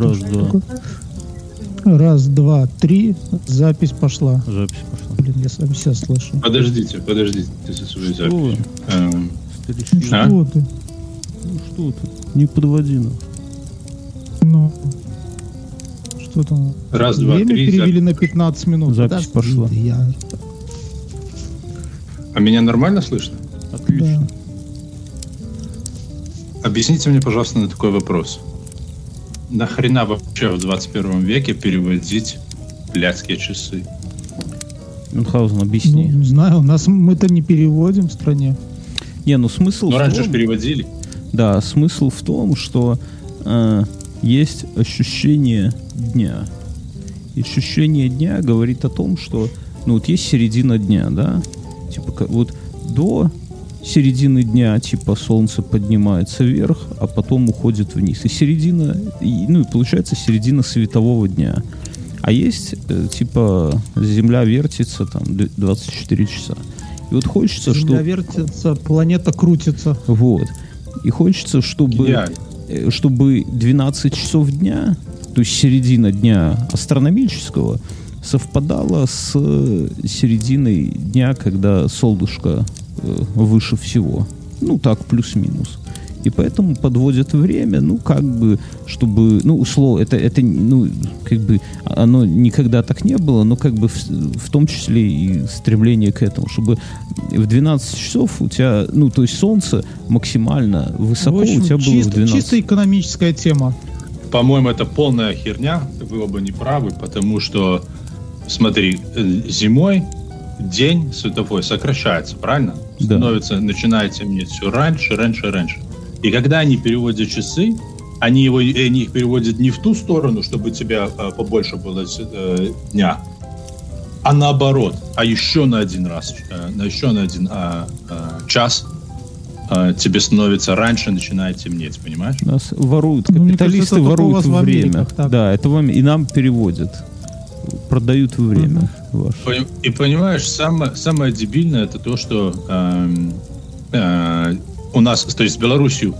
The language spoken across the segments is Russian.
Раз, два. Раз, два, три. Запись пошла. Запись пошла. Блин, я сам себя слышу. Подождите, подождите со своей Что вы, записью. Эм, старички? А? Что ты? Ну что ты? Не подводи нас. Ну. Что там? Раз, два, Время три. перевели на 15 минут. Запись Подожди пошла. Я... А меня нормально слышно? Отлично. Объясните мне, пожалуйста, на такой вопрос. Нахрена вообще в 21 веке переводить блядские часы? Мюнхгаузен, Ну, объясни. не знаю, у нас мы-то не переводим в стране. Не, ну смысл Ну, в раньше том- же переводили. Да, смысл в том, что э, есть ощущение дня. И ощущение дня говорит о том, что ну вот есть середина дня, да? Типа вот до середины дня типа солнце поднимается вверх, а потом уходит вниз. И середина, и, ну и получается середина светового дня. А есть э, типа Земля вертится там д- 24 часа. И вот хочется, Земля чтобы вертится, планета крутится. вот. И хочется, чтобы, Гениально. э, чтобы 12 часов дня, то есть середина дня астрономического, совпадала с э, серединой дня, когда солнышко выше всего. Ну, так, плюс-минус. И поэтому подводят время, ну, как бы, чтобы, ну, условно, это, это, ну, как бы, оно никогда так не было, но как бы в, в том числе и стремление к этому, чтобы в 12 часов у тебя, ну, то есть солнце максимально высоко В общем, у тебя было чисто, в 12. чисто экономическая тема. По-моему, это полная херня. Вы оба не правы, потому что, смотри, э, зимой день световой сокращается, правильно? Да. Становится, начинает темнеть все раньше, раньше, раньше. И когда они переводят часы, они, его, они их переводят не в ту сторону, чтобы у тебя э, побольше было э, дня, а наоборот, а еще на один раз, э, на еще на один э, э, час э, тебе становится раньше, начинает темнеть, понимаешь? Нас воруют, Ну, капиталисты кажется, это только у воруют время. Да, это вам и нам переводят. Продают время ваше. И понимаешь, самое, самое дебильное это то, что эм, э, у нас, то есть с Беларусью,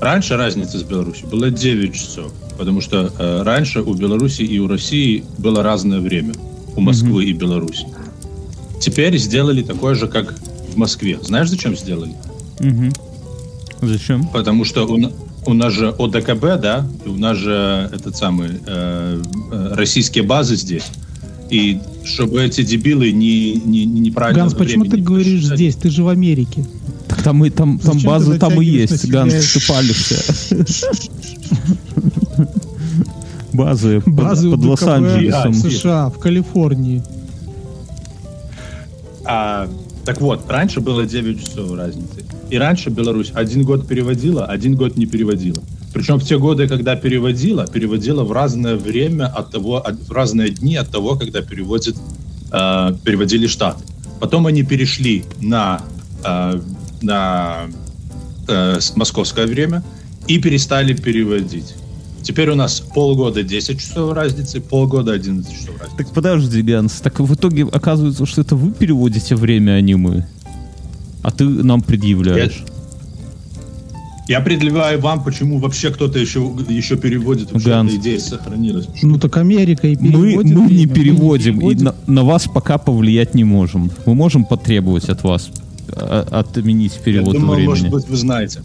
раньше разница с Беларусью была 9 часов, потому что э, раньше у Беларуси и у России было разное время, у Москвы и Беларуси. Теперь сделали такое же, как в Москве. Знаешь, зачем сделали? Мгм. Зачем? Потому что у, у нас же ОДКБ, да, у нас же этот самый э, э, российские базы здесь. И чтобы эти дебилы не, не, не неправильно Ганс, почему ты говоришь посчитали. здесь? Ты же в Америке. Так там и там, там Зачем ты там и есть. Ганс, ты палишься. Базы, под- Базы под, Лос-Анджелесом. в США, в Калифорнии. А, так вот, раньше было 9 часов разницы. И раньше Беларусь один год переводила, один год не переводила. Причем в те годы, когда переводила, переводила в разное время от того, в разные дни от того, когда переводит, э, переводили Штаты. Потом они перешли на, э, на э, московское время и перестали переводить. Теперь у нас полгода 10 часов разницы, полгода 11 часов разницы. Так подожди, Ганс, так в итоге оказывается, что это вы переводите время, а не мы. А ты нам предъявляешь. Я предлагаю вам, почему вообще кто-то еще, еще переводит, вообще Ганс. эта идея сохранилась. Ну так Америка и Мы, переводит мы не время, переводим, и переводим. на, на вас пока повлиять не можем. Мы можем потребовать от вас а, отменить Я перевод думаю, времени. может быть, вы знаете.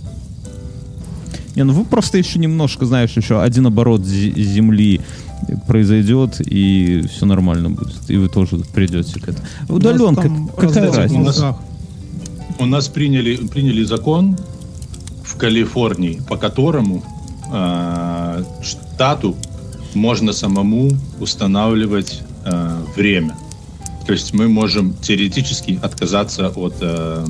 Не, ну вы просто еще немножко, знаешь, еще один оборот зе- Земли произойдет, и все нормально будет. И вы тоже придете к этому. Удаленка, какая разница? У нас- приняли, приняли закон в Калифорнии, по которому э, штату можно самому устанавливать э, время. То есть мы можем теоретически отказаться от э,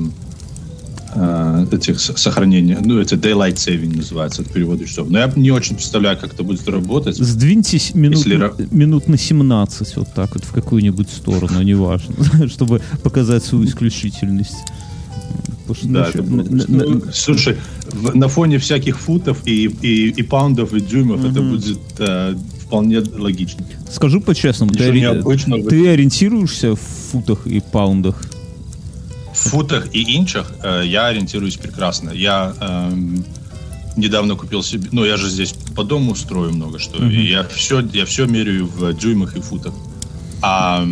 э, этих сохранений, ну это daylight saving называется, от перевода часов. Но я не очень представляю, как это будет работать. Сдвиньтесь минут, Если минут на 17 вот так вот в какую-нибудь сторону, неважно, чтобы показать свою исключительность. Да, это на- Ну, Слушай, в- на фоне всяких футов и, и, и паундов и дюймов это будет э, вполне логично. Скажу по-честному, ты, ори- ты ориентируешься в футах и паундах? В футах и инчах э, я ориентируюсь прекрасно. Я эм, недавно купил себе, ну я же здесь по дому строю много что, и я все, я все меряю в дюймах и футах. А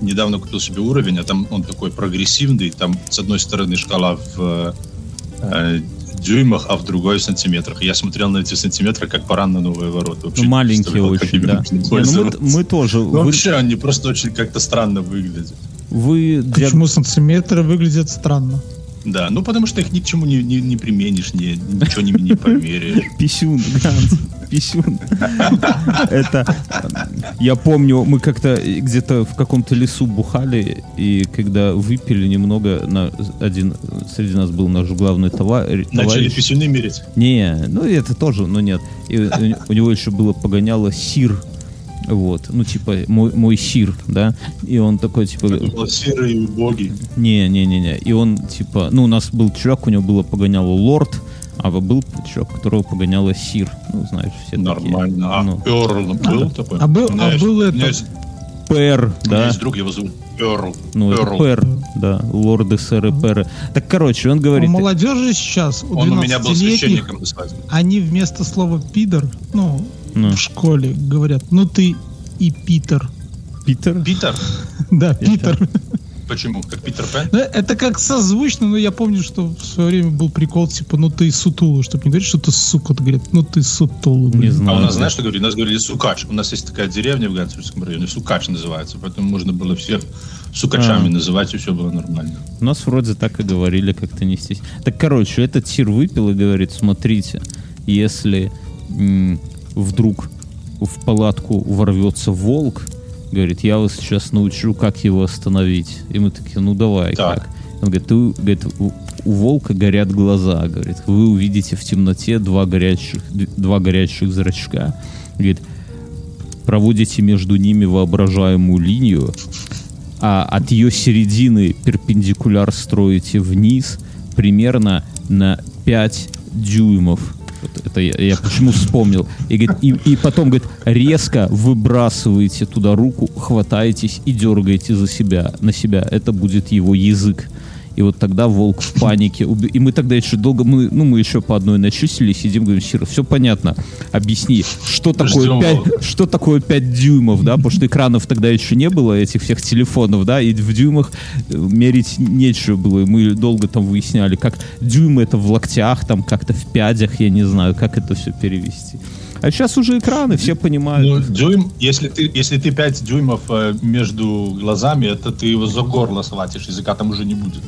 недавно купил себе уровень, а там он такой прогрессивный, там с одной стороны шкала в э, дюймах, а в другой в сантиметрах. Я смотрел на эти сантиметры как баран на новые ворота. Вообще Ну, маленькие очень, да. Не, ну, мы, мы тоже. Ну, Вы, вообще, они просто очень как-то странно выглядят. вы диаг- Почему сантиметры выглядят странно? Да, ну потому что их ни к чему не, не, не применишь, ни, ничего не, не померяешь. Писюн, Ганс, писюн. Это, я помню, мы как-то где-то в каком-то лесу бухали, и когда выпили немного, на, один среди нас был наш главный това- Начали товарищ. писюны мерить. Не, ну это тоже, но нет. И у, у него еще было погоняло сир. Вот, ну типа мой, мой сир, да, и он такой типа, Был серый и убогий. не, не, не, не, и он типа, ну у нас был чувак, у него было погоняло лорд, а был чувак, которого погоняло сир, ну знаешь все такие. Нормально. А Ну, Эрл был такой? а был- У а был у это- есть- Пэр, У меня да, есть друг, его зовут Эрл. ну это Эрл. пэр, да, лорды, сэры, пэры. Так, короче, он У говорит, молодежи сейчас, у Он у меня был 12-летних, священником они вместо слова пидор, ну, Ну. в школе говорят, ну ты и Питер. Питер? Питер? Да, Питер. Почему? Как Питер Пен? Ну, Это как созвучно, но я помню, что в свое время был прикол, типа, ну ты сутулый, чтобы не говорить, что ты сука, ты говорят, ну ты сутулый. Не знаю. А у нас, знаешь, что говорили? Нас говорили Сукач. У нас есть такая деревня в Гансельском районе, Сукач называется, поэтому можно было всех Сукачами А. называть, и все было нормально. У нас вроде так и говорили, как-то не стесняясь. Так, короче, этот сир выпил и говорит, смотрите, если м, вдруг в палатку ворвется волк, говорит, я вас сейчас научу, как его остановить. И мы такие, ну давай, Так. как? Он говорит, ты, говорит, у, у волка горят глаза, говорит, вы увидите в темноте два горящих, два горящих зрачка. Говорит, проводите между ними воображаемую линию, а от ее середины перпендикуляр строите вниз примерно на 5 дюймов. Вот это я, я почему вспомнил. И, говорит, и, и потом, говорит, резко выбрасываете туда руку, хватаетесь и дергаете за себя, на себя. Это будет его язык. И вот тогда волк в панике. И мы тогда еще долго, мы, ну, мы еще по одной начислили, сидим, говорим, Сира, все понятно, объясни, что такое Ждем 5, волка. что такое 5 дюймов, да, потому что экранов тогда еще не было, этих всех телефонов, да, и в дюймах э, мерить нечего было, и мы долго там выясняли, как дюймы это в локтях, там как-то в пядях, я не знаю, как это все перевести. А сейчас уже экраны, все Ну, понимают. дюйм, если ты, если ты 5 дюймов э, между глазами, это ты его за горло схватишь, языка там уже не будет.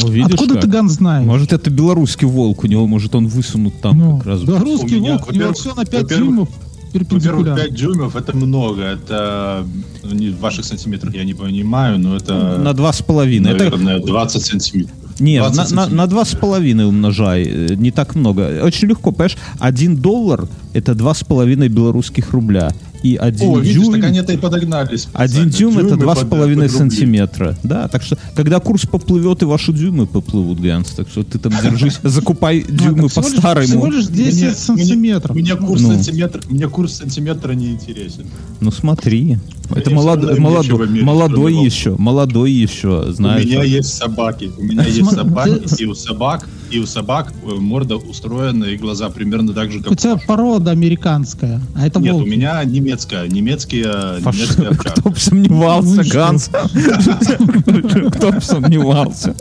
Ну, видишь Откуда как? ты, Ган, знаешь? Может, это белорусский волк, у него, может, он высунут там ну, как раз. да, русский меня, волк, у него во-первых, все на 5 во-первых, дюймов Во-первых, перпендикулярно. 5 дюймов это много. Это ну, не в ваших сантиметрах я не понимаю, но это, На два с половиной. Это- наверное, 20 сантиметров. Нет, 20 на, на, сантиметров. на два с половиной умножай, э, не так много. Очень легко, понимаешь, один доллар это два с половиной белорусских рубля. И один О, видишь, дюйм, так они это и подогнались. один специально. дюйм это Дюймы два с под- половиной под рубли. сантиметра. Да, так что, когда курс поплывет, и ваши дюймы поплывут, Ганс, так что ты там держись, закупай дюймы так по лишь- всего старому. лишь 10 Мне- сантиметров. Мне, курс Ну. сантиметра, мне курс сантиметра не интересен. Ну смотри, это молодой, молодой еще, молодой еще, знаешь. У меня есть собаки. У меня есть собаки, и у собак, и у собак э, морда устроена, и глаза примерно так же, как У тебя порода американская, а это Нет, волки. у меня немецкая, немецкие, Фаш- немецкие овчарки. Кто бы сомневался, Ну? Ганс. Кто бы сомневался.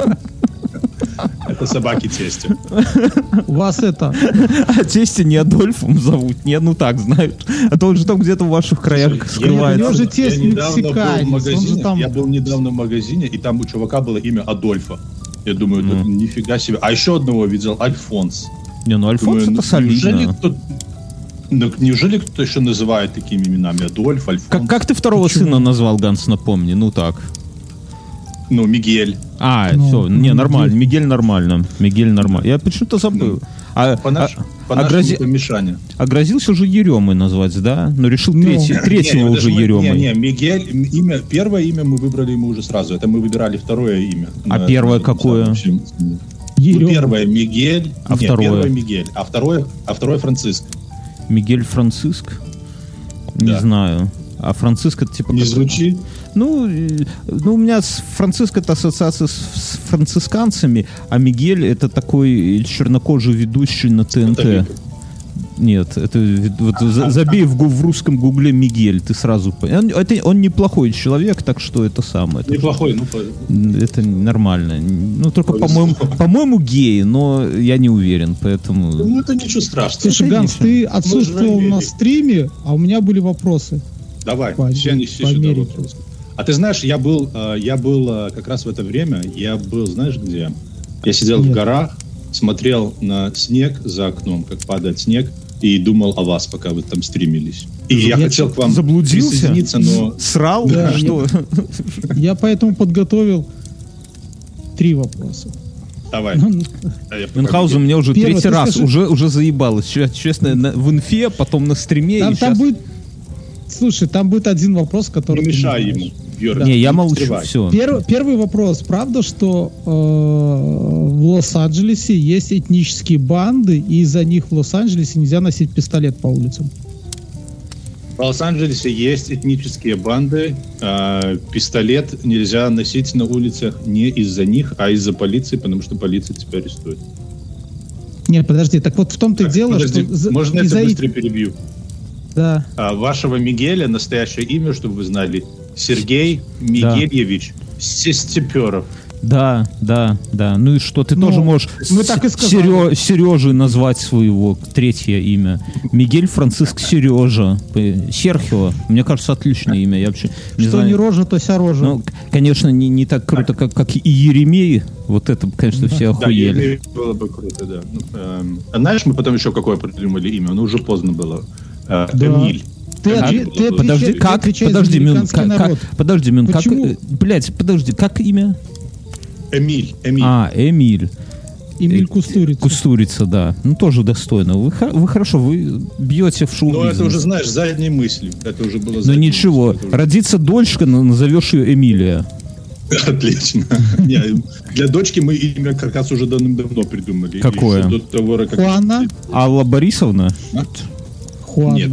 Это собаки тестя. У вас это, А тестя не Адольфом зовут. Не, ну так, знаешь. А то он же там где-то в ваших краях Я скрывается. у него же тесть я недавно был мексиканец, в он магазине, же там- я был недавно в магазине, и там у чувака было имя Адольфа. Я думаю, Ну. нифига себе. А еще одного видел, Альфонс. Не, ну Альфонс Думаю, это ну, Неужели солидно. кто, ну, неужели кто еще называет такими именами? Адольф, Альфонс, Как, как ты второго Почему? сына назвал, Ганс, напомни? Ну так. ну, Мигель. А, Ну, все, не, нормально. Мигель нормально. Мигель нормально. Я почему-то забыл. А, По, а- наш, а по Мишане. а грозился уже Еремой назвать, да? Но решил Ну. третий- третьего Не, уже мы- Еремой. Не, не, Мигель, имя, первое имя мы выбрали ему уже сразу. Это мы выбирали второе имя. А На- первое на- какое? общем, Ну, первое Мигель, А не, второе? первое Мигель, а второе, а второе Франциск. Мигель Франциск? Не Да. знаю. А Франциско это типа... Не как- звучит? Ну, ну, у меня с Франциско это ассоциация с, с францисканцами, а Мигель это такой чернокожий ведущий на ТНТ. Католик. Нет, это вот за- забей в, в русском гугле Мигель, ты сразу он, это, он неплохой человек, так что это самое. Это, Неплохой, ну, это нормально. Ну, только, по-моему, по-моему, гей, но я не уверен, поэтому... ну, это ничего страшного. Слушай, Это Ганс, ты отсутствовал на стриме, а у меня были вопросы. Давай, По- все неси по сюда Америке. вопрос. А ты знаешь, я был, э, я был э, как раз в это время, я был, знаешь где? Я сидел в Нет. горах, смотрел на снег за окном, как падает снег, и думал о вас, пока вы там стримились. И я, Я хотел к вам заблудился? присоединиться, но Срал? Да, что? Я поэтому подготовил три вопроса. давай. Ну, А пока Мюнхгаузен мне уже Первое, третий раз скажи- уже, уже заебалось. Че- Честно, на- в инфе, потом на стриме. Там, и там щас- будет... Слушай, там будет один вопрос, который... Не мешай ему, Бьерн, Не, я молчу, все. Первый, первый вопрос. Правда, что э, в Лос-Анджелесе есть этнические банды, и из-за них в Лос-Анджелесе нельзя носить пистолет по улицам? В Лос-Анджелесе есть этнические банды. а, пистолет нельзя носить на улицах не из-за них, а из-за полиции, потому что полиция тебя арестует. Нет, подожди, так вот в том-то и дело, подожди, что... можно я тебя быстро перебью? Да. А, вашего Мигеля настоящее имя, чтобы вы знали, Сергей Мигельевич Сестеперов. Да, да, да. Ну и что, ты Ну, тоже можешь мы так и сказали. Сережей назвать своего третье имя. Мигель Франциск Сережа. Серхио. Мне кажется, отличное имя. Я вообще не что знаю. не рожа, то ся рожа. Ну, конечно, не, не так круто, как, как и Еремей. Вот это, конечно, все Да, охуели. Еремей было бы круто, да. Ну, эм, а знаешь, мы потом еще какое придумали имя? Ну, уже поздно было. Э, Да. Эмиль. Ты, Как? отве- ты Подожди, ты как? за Подожди, Мюн, как, народ. как- подожди, Мюн, как, Почему? э, блядь, подожди, как имя? Эмиль. Эмиль. А, Эмиль. Эмиль Э, Кустурица. Кустурица, да. Ну, тоже достойно. Вы, вы хорошо, вы бьете в шоу Ну, это уже, знаешь, задней мыслью. Это уже было Ну ничего, мыслью. Это уже- родится дочка, но назовешь ее Эмилия. Отлично. Не, для дочки мы имя как раз уже давным-давно придумали. Какое? До того, как... Хуана? Алла Борисовна? Хуана. Нет.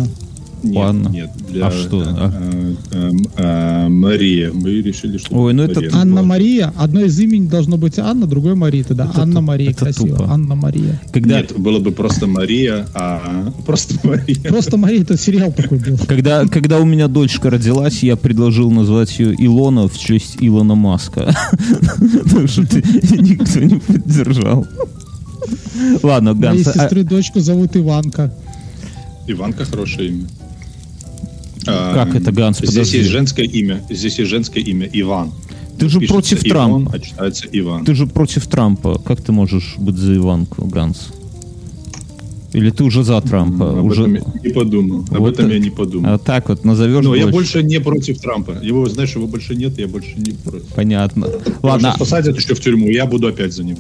Нет, Хуанна. нет. Для, А что? э, э, э, Мария. Мы решили, что... Ой, ну это Мария. Анна Мария. Одно из имени должно быть Анна, другое Мария. Тогда Это Анна Мария. это Красиво. тупо. Анна Мария. Когда, Нет, было бы просто Мария, а просто Мария. Просто Мария, это сериал такой был. когда, когда у меня дочка родилась, я предложил назвать ее Илона в честь Илона Маска. Потому что ты- никто не поддержал. Ладно, Моей Ганс, а- сестры дочку зовут Иванка. Иванка хорошее имя. Как это, Ганс? Здесь Подожди. есть женское имя. Здесь есть женское имя Иван. ты же Пишется против Иван, Трампа. а читается Иван. Ты же против Трампа. Как ты можешь быть за Иванку, Ганс? Или ты уже за Трампа? Об уже... этом я не подумал. Об Вот этом это- я не подумал. А так вот назовешь Но я дочь? больше не против Трампа. Его, знаешь, его больше нет, я больше не против. Понятно. Его Ладно, сейчас посадят еще в тюрьму, я буду опять за него.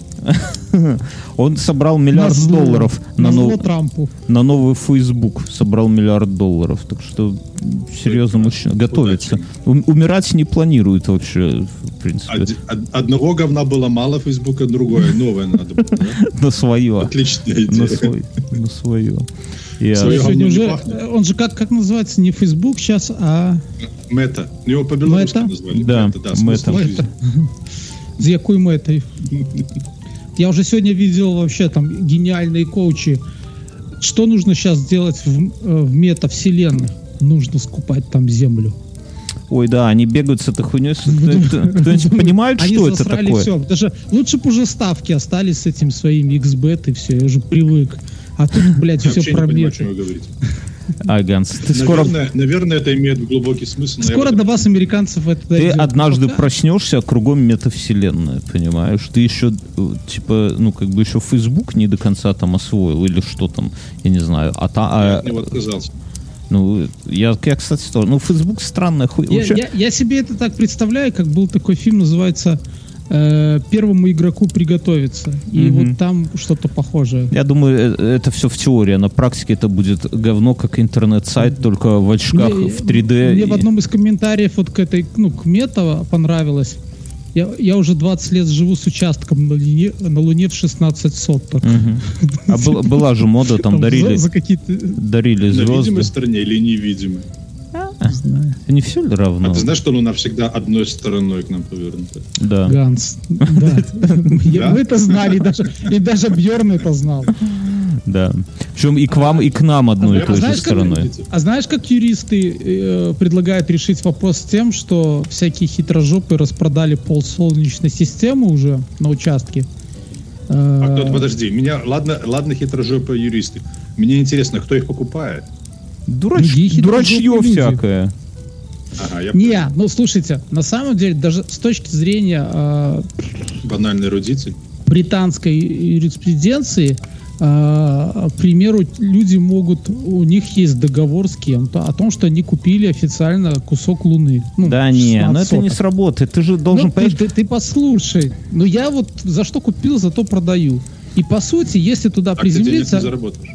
он собрал миллиард Назло- долларов на, нов- Трампу. на новый Facebook. Собрал миллиард долларов. Так что серьезно мужчина готовится. Ум- умирать не планирует вообще, в принципе. Од- од- одного говна было мало, Фейсбука другое, новое надо было. На свое. Отличная На идея. свой- на свое. Я- Свое. Сегодня уже, пахнет. он же как, как называется, не Facebook сейчас, а Мета. Его по-белорусски Мета? назвали. Да, Мета, да, Мета. смысл жизни. з якой метой. Я уже сегодня видел вообще там гениальные коучи. Что нужно сейчас сделать в, э, в метавселенных? Нужно скупать там землю. Ой, да, они бегают с этой хуйней. Кто-нибудь понимает, Они что это такое? все. Даже лучше бы уже ставки остались с этим своим XBet и все. Я уже привык. А тут, блядь, Я все вообще не про понимаю, о меты. чем вы говорите. А, Ганс, ты скоро... Наверное, наверное, это имеет глубокий смысл. я Скоро до вас, американцев, это Ты однажды Пока- проснешься, а кругом метавселенная, понимаешь? Ты еще, э, типа, ну, как бы еще Facebook не до конца там освоил, или что там, я не знаю. А та, Я а, от него отказался. ну, я, я, кстати, тоже. Ну, Facebook странная хуйня. Я, Вообще, я- я себе это так представляю, как был такой фильм, называется э, «Первому игроку приготовиться». И Мгм. вот там что-то похожее. я думаю, э, это все в теории, на практике это будет говно, как интернет-сайт, только в очках Мне- в 3D. Мне и- в одном из комментариев вот к этой, ну, к Мета понравилось. Я, я уже 20 лет живу с участком на, Луне, на Луне в 16 соток. Мгм. А была, была же мода, там Там дарили, За, за какие-то... дарили На видимой звезды. стороне или невидимой? Не знаю. Не все ли равно? А ты знаешь, что Луна всегда одной стороной к нам повернута? Да. Ганс. Да. Мы это знали, и даже, и даже Бьерн это знал. Да. Причем и к вам, и к нам одной и А той же стороной. А знаешь, как юристы э, предлагают решить вопрос с тем, что всякие хитрожопы распродали пол Солнечной системы уже на участке? Э, А кто подожди, меня, ладно, ладно хитрожопые юристы. Мне интересно, кто их покупает? Дурач, Другие хитрожопые дурачье всякое. Ага, я Не, ну слушайте, на самом деле, даже с точки зрения э, банальный эрудиций. британской юриспруденции, э, к примеру, люди могут, у них есть договор с кем-то о том, что они купили официально кусок Луны. Ну, Да не, 16 но это не сработает. Ты же должен Ну, ты, понять, ты- ты послушай. Ну я вот за что купил, зато продаю. И по сути, если туда А ты денег не приземлиться, заработаешь.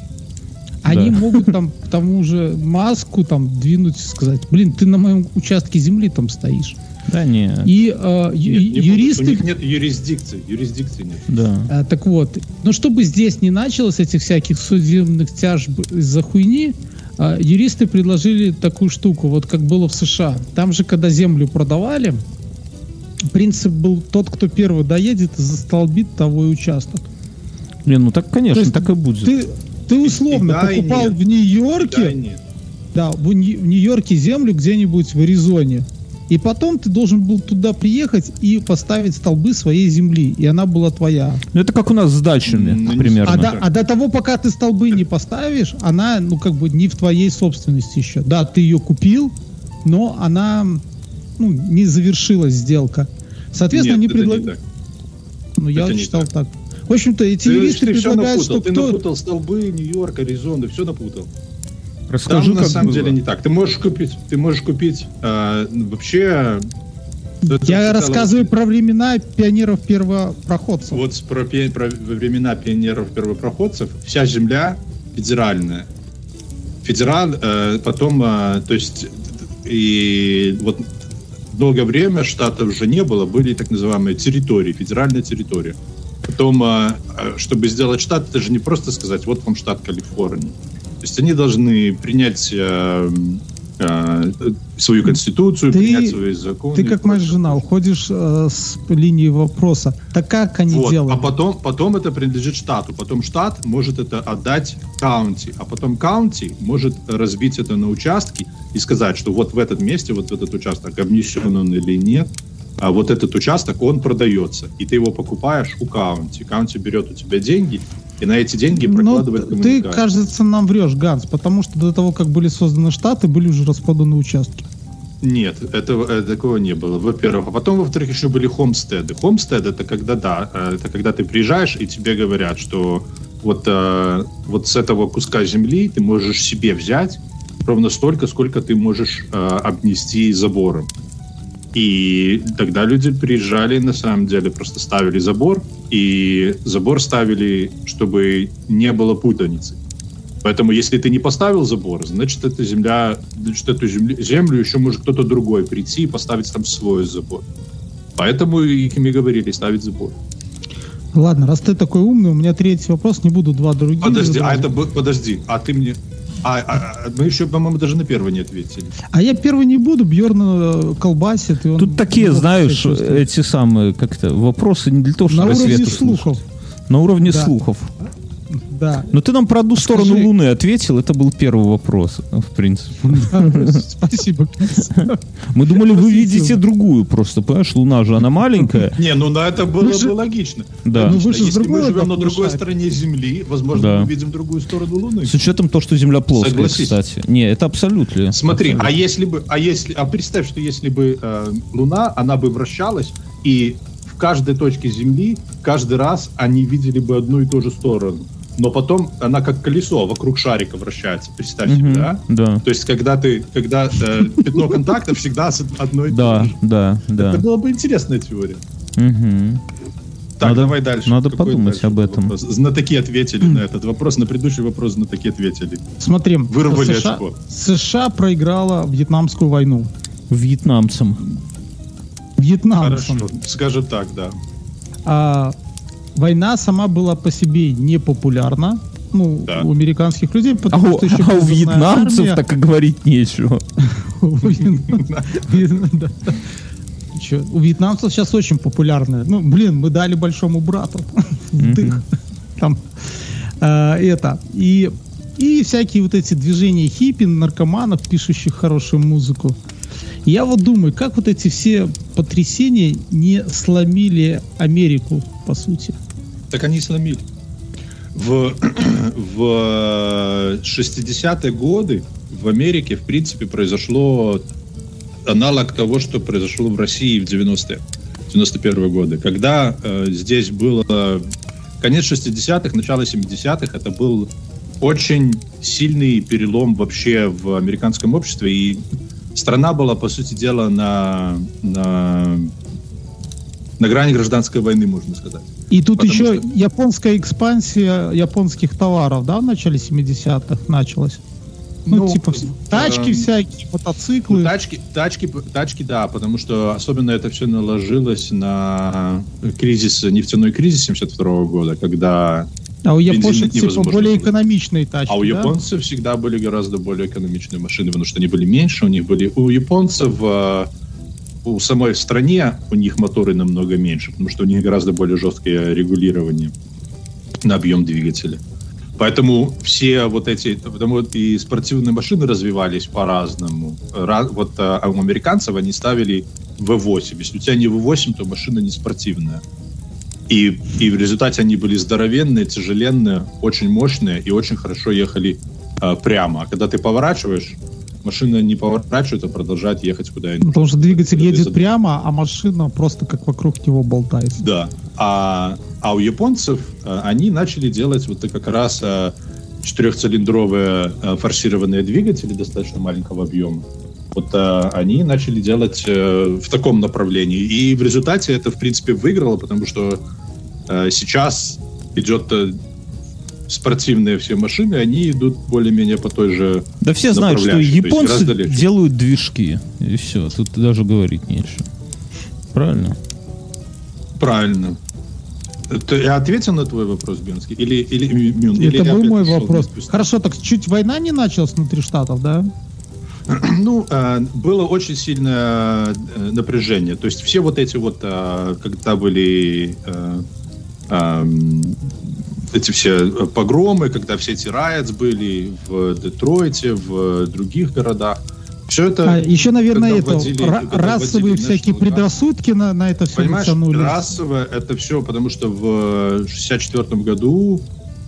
Они Да. могут там к тому же маску там двинуть и сказать, блин, ты на моем участке земли там стоишь. Да не. И э, ю- Нет, не будут. юристы У них нет юрисдикции. Юрисдикции нет. Да. А, так вот, но чтобы здесь не началось этих всяких судебных тяжб из-за хуйни, а, юристы предложили такую штуку, вот как было в США. Там же, когда землю продавали, принцип был тот, кто первый доедет и застолбит того и участок. Блин, ну так, конечно, То есть так и будет. Ты, ты условно и да, и покупал нет. в Нью-Йорке, Да, да, в, Нью- в Нью-Йорке землю где-нибудь в Аризоне. И потом ты должен был туда приехать и поставить столбы своей земли, и она была твоя. Ну это как у нас с дачами, Ну, не примерно. А до, а до того, пока ты столбы не поставишь, она, ну, как бы не в твоей собственности еще. Да, ты ее купил, но она, ну, не завершилась сделка. Соответственно, Нет, они предлагают... Ну, я это не читал так. так. В общем-то, эти Ты, юристы ты все предлагают, напутал. что Ты кто... напутал столбы, Нью-Йорк, Аризону, все напутал. Расскажи, Там на самом было. деле не так. Ты можешь купить, ты можешь купить э, вообще. это Я рассказываю про времена пионеров-первопроходцев. Вот с- про, про времена пионеров-первопроходцев вся земля федеральная. Федераль, э, потом, э, то есть, и вот долгое время штатов уже не было, были так называемые территории, федеральная территория. Э, э, чтобы сделать штат, это же не просто сказать, вот вам штат Калифорния. То есть они должны принять э, э, свою конституцию, Ты- принять свои законы. Ты как моя жена уходишь э, с линии вопроса. Так как они Вот, делают? А потом, потом это принадлежит штату. Потом штат может это отдать county. А потом county может разбить это на участки и сказать, что вот в этом месте, вот этот участок, обнесен он или нет, а вот этот участок, он продается. И ты его покупаешь у county. County берет у тебя деньги, и на эти деньги Ну, прокладывает ты, коммуникацию. кажется, нам врешь, Ганс, потому что до того, как были созданы штаты, были уже распроданы участки. Нет, этого э, такого не было. Во-первых, а потом, во-вторых, еще были homestead ы. Homestead это когда да, э, это когда ты приезжаешь и тебе говорят, что вот э, вот с этого куска земли ты можешь себе взять ровно столько, сколько ты можешь обнести забором. И тогда люди приезжали, на самом деле, просто ставили забор, и забор ставили, чтобы не было путаницы. Поэтому, если ты не поставил забор, значит, эта земля, значит, эту землю, землю еще может кто-то другой прийти и поставить там свой забор. Поэтому и и говорили ставить забор. Ладно, раз ты такой умный, у меня третий вопрос, не буду два других. Подожди, а задавать. это был- подожди, а ты мне, а, а- а мы еще, по-моему, даже на первый не ответили. А я первый не буду, Бьерн колбасит. И он Тут такие, знаешь, эти самые, как-то, вопросы не для того, на чтобы уровне Свету слухов. На уровне Да. слухов. Да. Но ты нам про одну сторону скажи- Луны ответил, это был первый вопрос, в принципе. Спасибо. Мы думали, вы видите другую просто, понимаешь, Луна же, она маленькая. Не, ну на это было же- бы логично. Да. Ну, Если мы живем на другой стороне Земли, возможно, мы видим другую сторону Луны. С учетом того, что Земля плоская, кстати. Не, это абсолютно. Смотри, а если бы, а если, а представь, что если бы э, Луна, она бы вращалась, и в каждой точке Земли каждый раз они видели бы одну и ту же сторону. Но потом она как колесо вокруг шарика вращается. Представь себе, Мгм, да? Да. То есть, когда ты, когда э, пятно контакта всегда с одной Да, да, да. Это была бы интересная теория. Так, Надо- давай дальше. надо Какой подумать дальше об этом. вопрос? Знатоки ответили на этот вопрос, на предыдущий вопрос знатоки ответили. Смотри, Вырвали США, очко. США проиграла Вьетнамскую войну. Вьетнамцам. Вьетнамцам. Хорошо, скажем так, да. А, война сама была по себе непопулярна. Ну, Да. у американских людей, А потому у, что еще а у вьетнамцев армия- так и говорить нечего. У вьетнамцев сейчас очень популярная. Ну, блин, мы дали большому брату вдых. Там э, это. И, и всякие вот эти движения хиппи, наркоманов, пишущих хорошую музыку. Я вот думаю, как вот эти все потрясения не сломили Америку, по сути. Так они сломили. В, в 60-е годы в Америке, в принципе, произошло аналог того, что произошло в России в 90-е, 91 годы, когда э, здесь было конец 60-х, начало 70-х, это был очень сильный перелом вообще в американском обществе, и страна была, по сути дела, на, на, на грани гражданской войны, можно сказать. И тут Потому еще что- японская экспансия японских товаров, да, в начале 70-х началась? Ну, Ну, типа, вс- тачки эм, всякие, мотоциклы. Ну, тачки, тачки, тачки, да, потому что особенно это все наложилось на кризис, нефтяной кризис 72 года, когда... а у японцев, типа, более экономичные тачки, А у да? японцев всегда были гораздо более экономичные машины, потому что они были меньше, у них были... У японцев э, у самой стране у них моторы намного меньше, потому что у них гораздо более жесткое регулирование на объем двигателя. Поэтому все вот эти, потому и спортивные машины развивались по-разному. Ра- вот а, у американцев они ставили V8. Если у тебя не V8, то машина не спортивная. И, и в результате они были здоровенные, тяжеленные, очень мощные и очень хорошо ехали а, прямо. А когда ты поворачиваешь, машина не поворачивает, а продолжает ехать куда-нибудь. Потому что двигатель едет за- прямо, а машина просто как вокруг него болтается. Да. А, а у японцев а, они начали делать вот как раз а, четырехцилиндровые а, форсированные двигатели достаточно маленького объема. Вот а, они начали делать э, в таком направлении. И в результате это, в принципе, выиграло, потому что э, сейчас идет э, спортивные все машины, они идут более-менее по той же... Да все знают, что японцы делают движки. И все, тут даже говорить нечего. Правильно? Правильно. Это я ответил на твой вопрос, Бенский? Или, или, Мюн, или Это я был мой вопрос. Хорошо, так чуть война не началась внутри штатов, да? Ну, э, было очень сильное э, напряжение. То есть все вот эти вот, э, когда были э, эти все погромы, когда все эти райотс были в Детройте, в других городах, все это... А еще, наверное, это вводили- ра- расовые всякие Guard. предрассудки на, на это все Понимаешь, натянули. расово это все, потому что в 64 году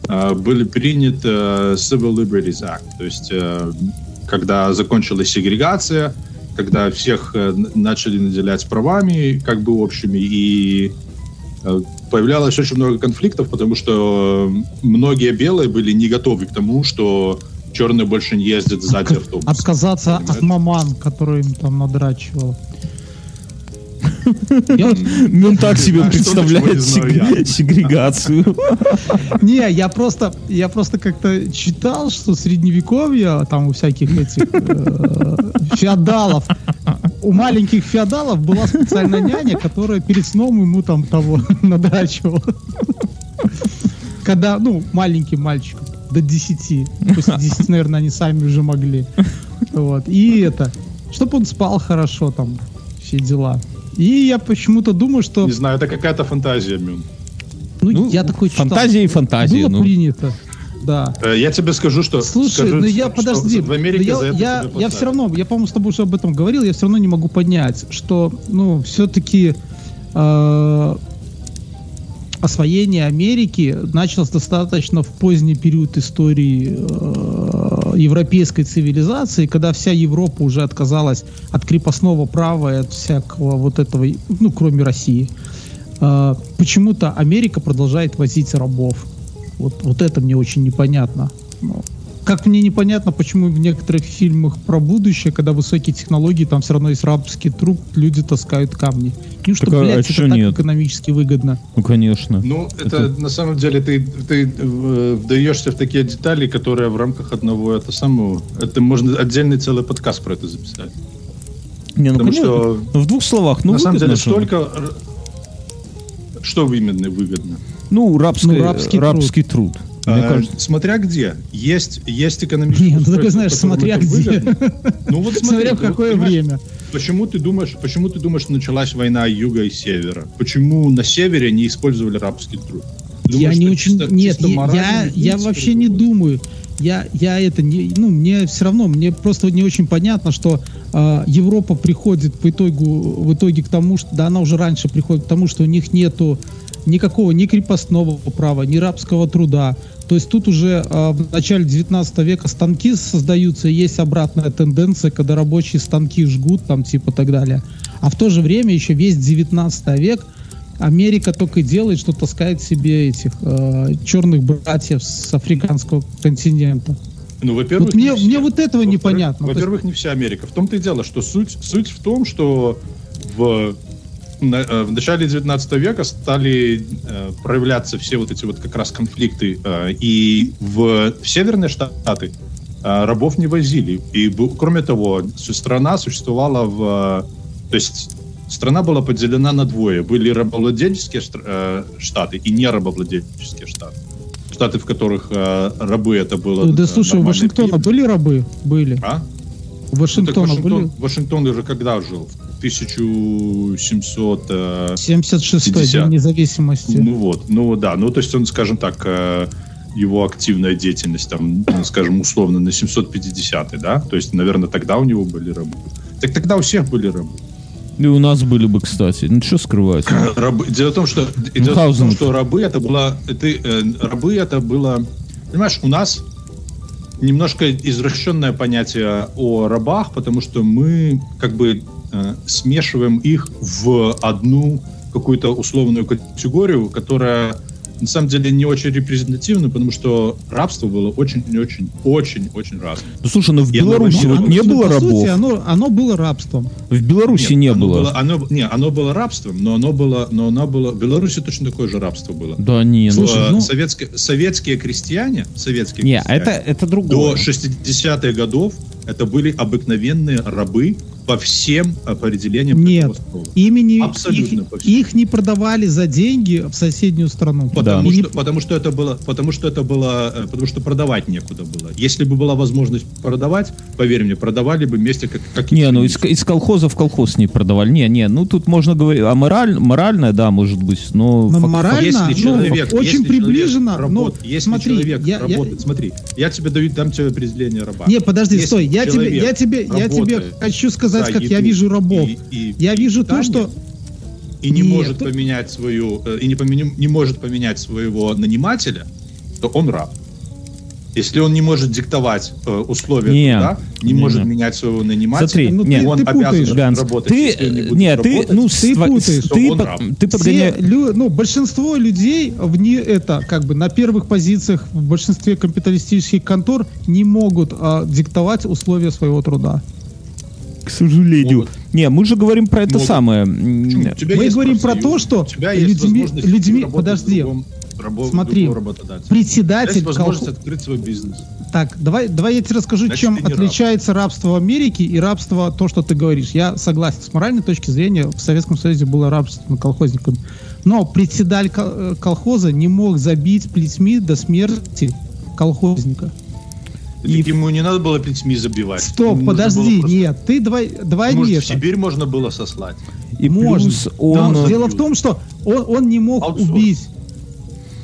э, были приняты э, Civil Liberties Act, то есть э, когда закончилась сегрегация, когда всех э, начали наделять правами, как бы общими, и э, появлялось очень много конфликтов, потому что э, многие белые были не готовы к тому, что черные больше не ездят сзади автобуса. Отказаться от Понимаешь? маман, который им там надрачивал. Ну, так себе А представляет сегрегацию. Не, я просто, я просто как-то читал, что средневековье, там у всяких этих э, феодалов, у маленьких феодалов была специальная няня, которая перед сном ему там того надрачивала. Когда, ну, маленьким мальчиком, до 10. После 10, наверное, они сами уже могли. Вот. И это, чтобы он спал хорошо, там, все дела. И я почему-то думаю, что... Не знаю, это какая-то фантазия, Мюн. Ну, Ну, я такой читал. фантазия и фантазия, Было ну. принято, да. Э, Я тебе скажу, что... Слушай, скажу, ну я что подожди, В Америке ну за я, это я, я все равно, я, по-моему, с тобой уже об этом говорил, я все равно не могу понять, что, ну, все-таки освоение Америки началось достаточно в поздний период истории э, европейской цивилизации, когда вся Европа уже отказалась от крепостного права и от всякого вот этого, ну, кроме России. Э, почему-то Америка продолжает возить рабов. Вот, вот это мне очень непонятно. Ну, как мне непонятно, почему в некоторых фильмах про будущее, когда высокие технологии, там все равно есть рабский труд, люди таскают камни. Неужто, Так, а- а блядь, чё это так нет? экономически выгодно? Ну, конечно. Ну, это, на самом деле ты, ты э, вдаешься в такие детали, которые в рамках одного это самого. Это можно отдельный целый подкаст про это записать. Не, ну, Потому конечно, что ну, в двух словах, ну, на самом деле же. столько. Что именно выгодно? Ну, рабский, Ну, рабский рабский, труд. Мне кажется. Смотря где. Есть, есть экономические Не, ну такой, устройства, знаешь, смотря где. выгодно. Ну вот смотри, Смотря в вот какое понимаешь, время. Почему ты думаешь, почему ты думаешь, началась война юга и севера? Почему на севере не использовали рабский труд? Думаешь, я не очень... чисто- Нет, чисто я, я, я вообще не думаю. Я, я это не... Ну, мне все равно, мне просто не очень понятно, что а, Европа приходит в, итогу, в итоге к тому, что... Да, она уже раньше приходит к тому, что у них нету никакого ни крепостного права, ни рабского труда. То есть тут уже а, в начале 19 века станки создаются, и есть обратная тенденция, когда рабочие станки жгут, там типа так далее. А в то же время еще весь 19 век Америка только и делает, что таскает себе этих э, черных братьев с африканского континента. Ну, во-первых, Вот мне- мне вот этого Во-вторых- непонятно. Во-первых, не вся Америка. В том-то и дело, что суть, суть в том, что в, на- э, в начале 19 века стали э, проявляться все вот эти вот как раз конфликты. э, и в, в северные штаты э, рабов не возили. И кроме того, страна существовала в... э, то есть страна была поделена на двое. Были рабовладельческие э, штаты и нерабовладельческие штаты. Штаты, в которых э, рабы это было... да э, слушай, у Вашингтона прибыль. были рабы? Были. А? У Ну, Вашингтона Вашингтон, были? Вашингтон уже когда жил? В 1700... э, 76-й 50. день независимости. ну вот, ну да, ну то есть он, скажем так, его активная деятельность, там, ну, скажем, условно, на 750 да? То есть, наверное, тогда у него были рабы. Так тогда у всех были рабы. И у нас были бы, кстати. Ну, что скрывать? Рабы. Дело в том, что, дело в том, что рабы это было, это, э, рабы это было, понимаешь, у нас немножко извращенное понятие о рабах, потому что мы как бы э, смешиваем их в одну какую-то условную категорию, которая на самом деле не очень репрезентативна, потому что рабство было очень-очень-очень-очень разное. Ну, слушай, ну в Беларуси вот оно- не было по рабов. Сути, оно, оно было рабством. В Беларуси не оно было. оно, не, оно было рабством, но оно было, но оно было, в Беларуси точно такое же рабство было. Да не. Слушай, ну- советские, советские крестьяне, советские Не, крестьяне это, это до другое. 60-х годов это были обыкновенные рабы по всем определениям Нет, имени Абсолютно их, по всему. их не продавали за деньги в соседнюю страну. Потому, не- что, потому что это было, потому что это было, э, потому что продавать некуда было. Если бы была возможность продавать, поверь мне, продавали бы вместе как, как Не, ну из, из колхоза в колхоз не продавали. Не, не, ну тут можно говорить, а мораль, моральное, да, может быть, но... Но фак- мораль- Правильно, если ну, человек, очень если приближенно, человек но работ- если смотри, человек я- я- работает, смотри, я тебе даю, дам тебе определение раба. Не, подожди, Если стой, я тебе, я тебе, я тебе хочу сказать, за как я вижу рабов. и- и- я и вижу то, что и не Нет, может поменять свою э, и не, поменя- не может поменять своего нанимателя, то он раб. Если он не может диктовать э, условия Не, труда, не, не, может не. менять своего нанимателя, Смотри, ну, не, ты, он ты обязан путаешь. Ганс, работать, ты, если не будет не, ты, работать, ну, ты путаешь. ты, Он раб. ты все подгоняешь... лю- ну, большинство людей вне это, как бы на первых позициях в большинстве капиталистических контор не могут а, диктовать условия своего труда. К сожалению. Могут. Не, мы же говорим про это Могут. самое. Почему? М, У тебя Мы говорим про то, что людьми- людьми- подожди. другом рабо- Смотри. Председатель Есть возможность колхо- открыть свой бизнес. Так, давай, давай я тебе расскажу, Значит, чем не раб. отличается рабство в Америке и рабство, то, что ты говоришь. Я согласен, с моральной точки зрения в Советском Союзе было рабство колхозникам. Но председатель э, колхоза не мог забить плетьми до смерти колхозника. И ему не надо было плетьми забивать. Стоп, Ему подожди, просто- нет, ты давай, давай Может, не в. Сибирь можно было сослать. И Можно. плюс Да, он... э, Дело в том, что он, он не мог Аутсорс. убить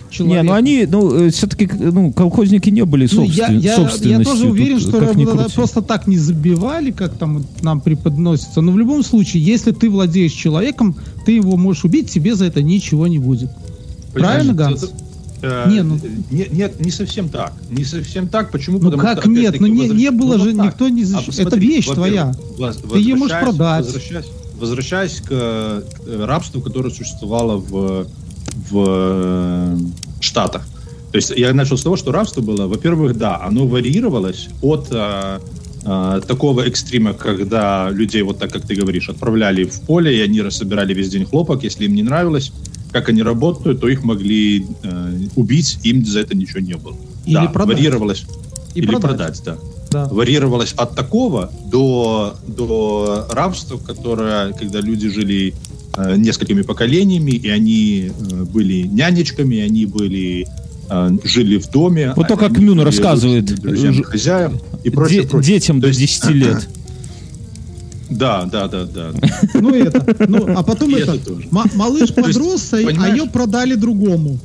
Не, человека. ну они, ну, все-таки, ну, колхозники не были Ну, я, собствен- я, я собственностью. тоже уверен, тут, что просто так не забивали, как там нам преподносится. Но в любом случае, если ты владеешь человеком, ты его можешь убить, тебе за это ничего не будет. Правильно, Понимаешь, Ганс? это- э, Не, ну- не- нет, не совсем так. Не совсем так. Почему? Ну Потому как что, нет? Ну не, не было ну, же, так. никто не А защищает. Это вещь твоя. Ты ее можешь продать. Возвращаясь, возвращаясь к э, рабству, которое существовало в, в э, Штатах. То есть я начал с того, что рабство было, во-первых, да, оно варьировалось от такого экстрима, когда людей, вот так как ты говоришь, отправляли в поле, и они собирали весь день хлопок, если им не нравилось, как они работают, то их могли э, убить, им за это ничего не было. Или да, продать. варьировалось. И Или продать. продать, да Да. варьировалось от такого до, до рабства, которое, когда люди жили э, несколькими поколениями, и они э, были нянечками, они были э, жили в доме. Вот то, как они Мюн рассказывает. Ж- хозяев и прочее, Де- прочее. детям То до есть- 10 лет. Да, да, да, да. Ну это, ну а потом это, это малыш подрос, а понимаешь? ее продали другому.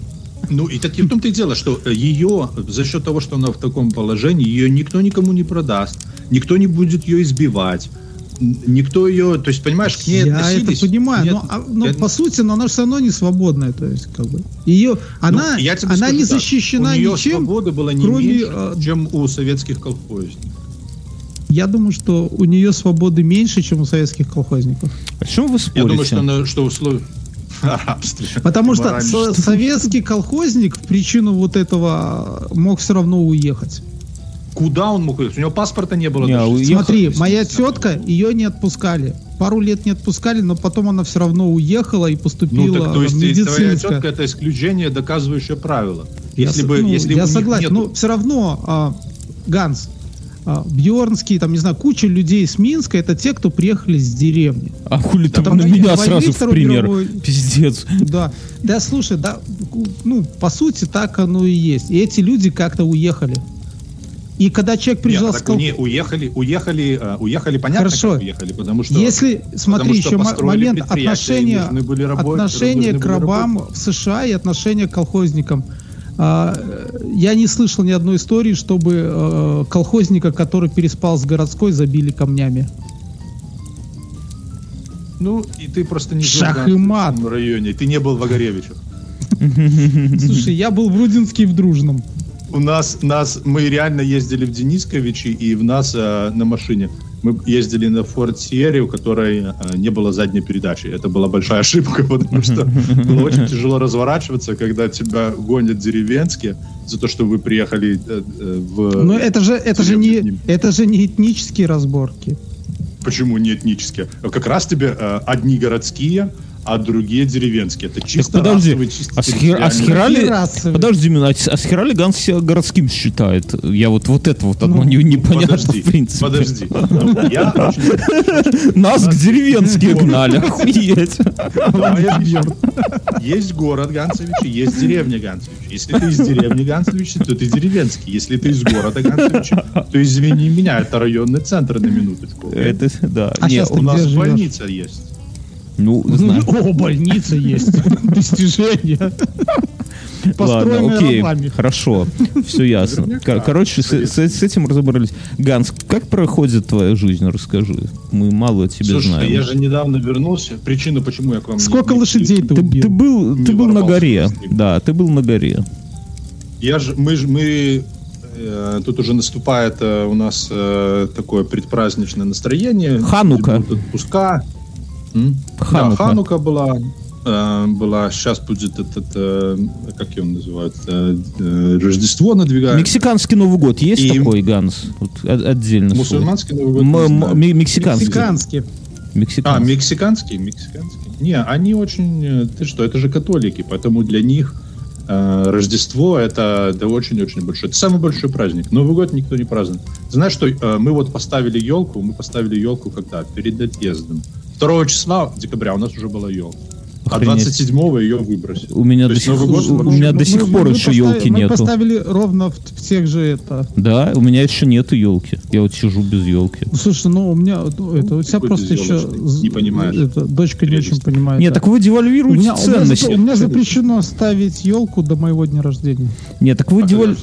Ну и так и в том-то и дело, что ее, за счет того, что она в таком положении, ее никто никому не продаст, никто не будет ее избивать, никто ее, то есть, понимаешь, к ней Я это относились... понимаю, Нет, но, а, но я- по сути, но она все равно не свободная, то есть как бы ее, она, Ну, я тебе она скажу не так, защищена у нее ничем. свобода была не кроме, меньше, э, чем у советских колхозников. Я думаю, что у нее свободы меньше, чем у советских колхозников. О чем вы Я спорите? думаю, что, она, что условия... Рабстве. Потому что советский колхозник в причину вот этого мог все равно уехать. Куда он мог уехать? У него паспорта не было. Не, даже. уехал- Смотри, моя тетка, ее не отпускали. Пару лет не отпускали, но потом она все равно уехала и Ну, поступила так, то есть в и твоя тетка это исключение, доказывающее правило. Я Если с- бы, ну, если я согласен, нету- но все равно а, Ганс, Бьорнский, там, не знаю, куча людей с Минска, это те, кто приехали с деревни. А хули ты Там на меня войны сразу в пример? мировой- Пиздец. Да, да, слушай, да, ну, по сути, так оно и есть. И эти люди как-то уехали. И когда человек приезжал Нет, с так кол- не, уехали, уехали, э, уехали, понятно, Хорошо. как уехали, потому что... Если, смотри, что еще момент отношения, были рабо- отношения к рабам работники. в США и отношения к колхозникам. А, я не слышал ни одной истории, чтобы э, колхозника, который переспал с городской, забили камнями. Ну, и ты просто не жил Шах в и мат. этом районе, ты не был в Огаревичах. Слушай, я был в Рудинске и в Дружном. У нас, нас, мы реально ездили в Денисковичи, и в нас э, на машине мы ездили на Форд Сиере, у которой э, не было задней передачи. Это была большая ошибка, потому что было очень тяжело разворачиваться, когда тебя гонят деревенские за то, что вы приехали э, э, в... Но это же, это же не, это же не этнические разборки. Почему не этнические? Как раз тебе одни городские, а другие деревенские. Это Так чисто подожди, расовый, чисто а с хер- а расовые? Подожди, а с а с хера ли Ганс себя городским считает? Я вот, вот это вот одно Ну, не- непонятно, Подожди, в принципе. подожди. Нас к деревенские гнали, охуеть. Есть город Ганцевичи, есть деревня Ганцевичи. Если ты из деревни Ганцевичи, то ты деревенский. Если ты из города Ганцевичи, то извини меня, это районный центр на минуточку. Это, да. А ты У нас больница есть. Ну, знаю. О, больница есть. Достижение. Ладно, окей, рабами. хорошо, все ясно. Короче, с, с- с этим разобрались. Ганс, как проходит твоя жизнь, расскажи. Мы мало тебя Слушай, знаем. я же недавно вернулся. Причина, почему я к вам... Сколько не- лошадей ты Ты, убил? ты был, ты был на горе. Да, ты был на горе. Я же, мы же, мы... э, Тут уже наступает э, у нас э, такое предпраздничное настроение. Ханука. Отпуска. М? Ханука. Да, Ханука была. э, была. Сейчас будет этот, э, как его называют, э, Рождество надвигается. Мексиканский Новый год есть И- такой, Ганс? Вот отдельно. свой. Мусульманский Новый год. М- м- ми- Мексиканский. Мексиканский. А, Мексиканский. мексиканский, мексиканский. Не, они очень, ты что, это же католики, поэтому для них э, Рождество это, это очень-очень большой, это самый большой праздник. Новый год никто не празднует. Знаешь что, э, мы вот поставили елку, мы поставили елку когда? Перед отъездом. 2 числа декабря у нас уже была елка. А Охренеть. 27 ее выбросили. У меня То до сих, год у вообще- меня до Мы- сих мы- пор мы еще елки Мы нету. поставили ровно в, в тех же это. Да, у меня еще нету елки. Я вот сижу без елки. Слушай, ну у меня ну, это у тебя Какой просто еще не понимаешь. это, дочка не Прелесть. очень понимает. Нет, да. так вы у девальвируете меня, у, меня ценность. запре- у меня запрещено ставить елку до моего дня рождения. Нет, так вы А деваль...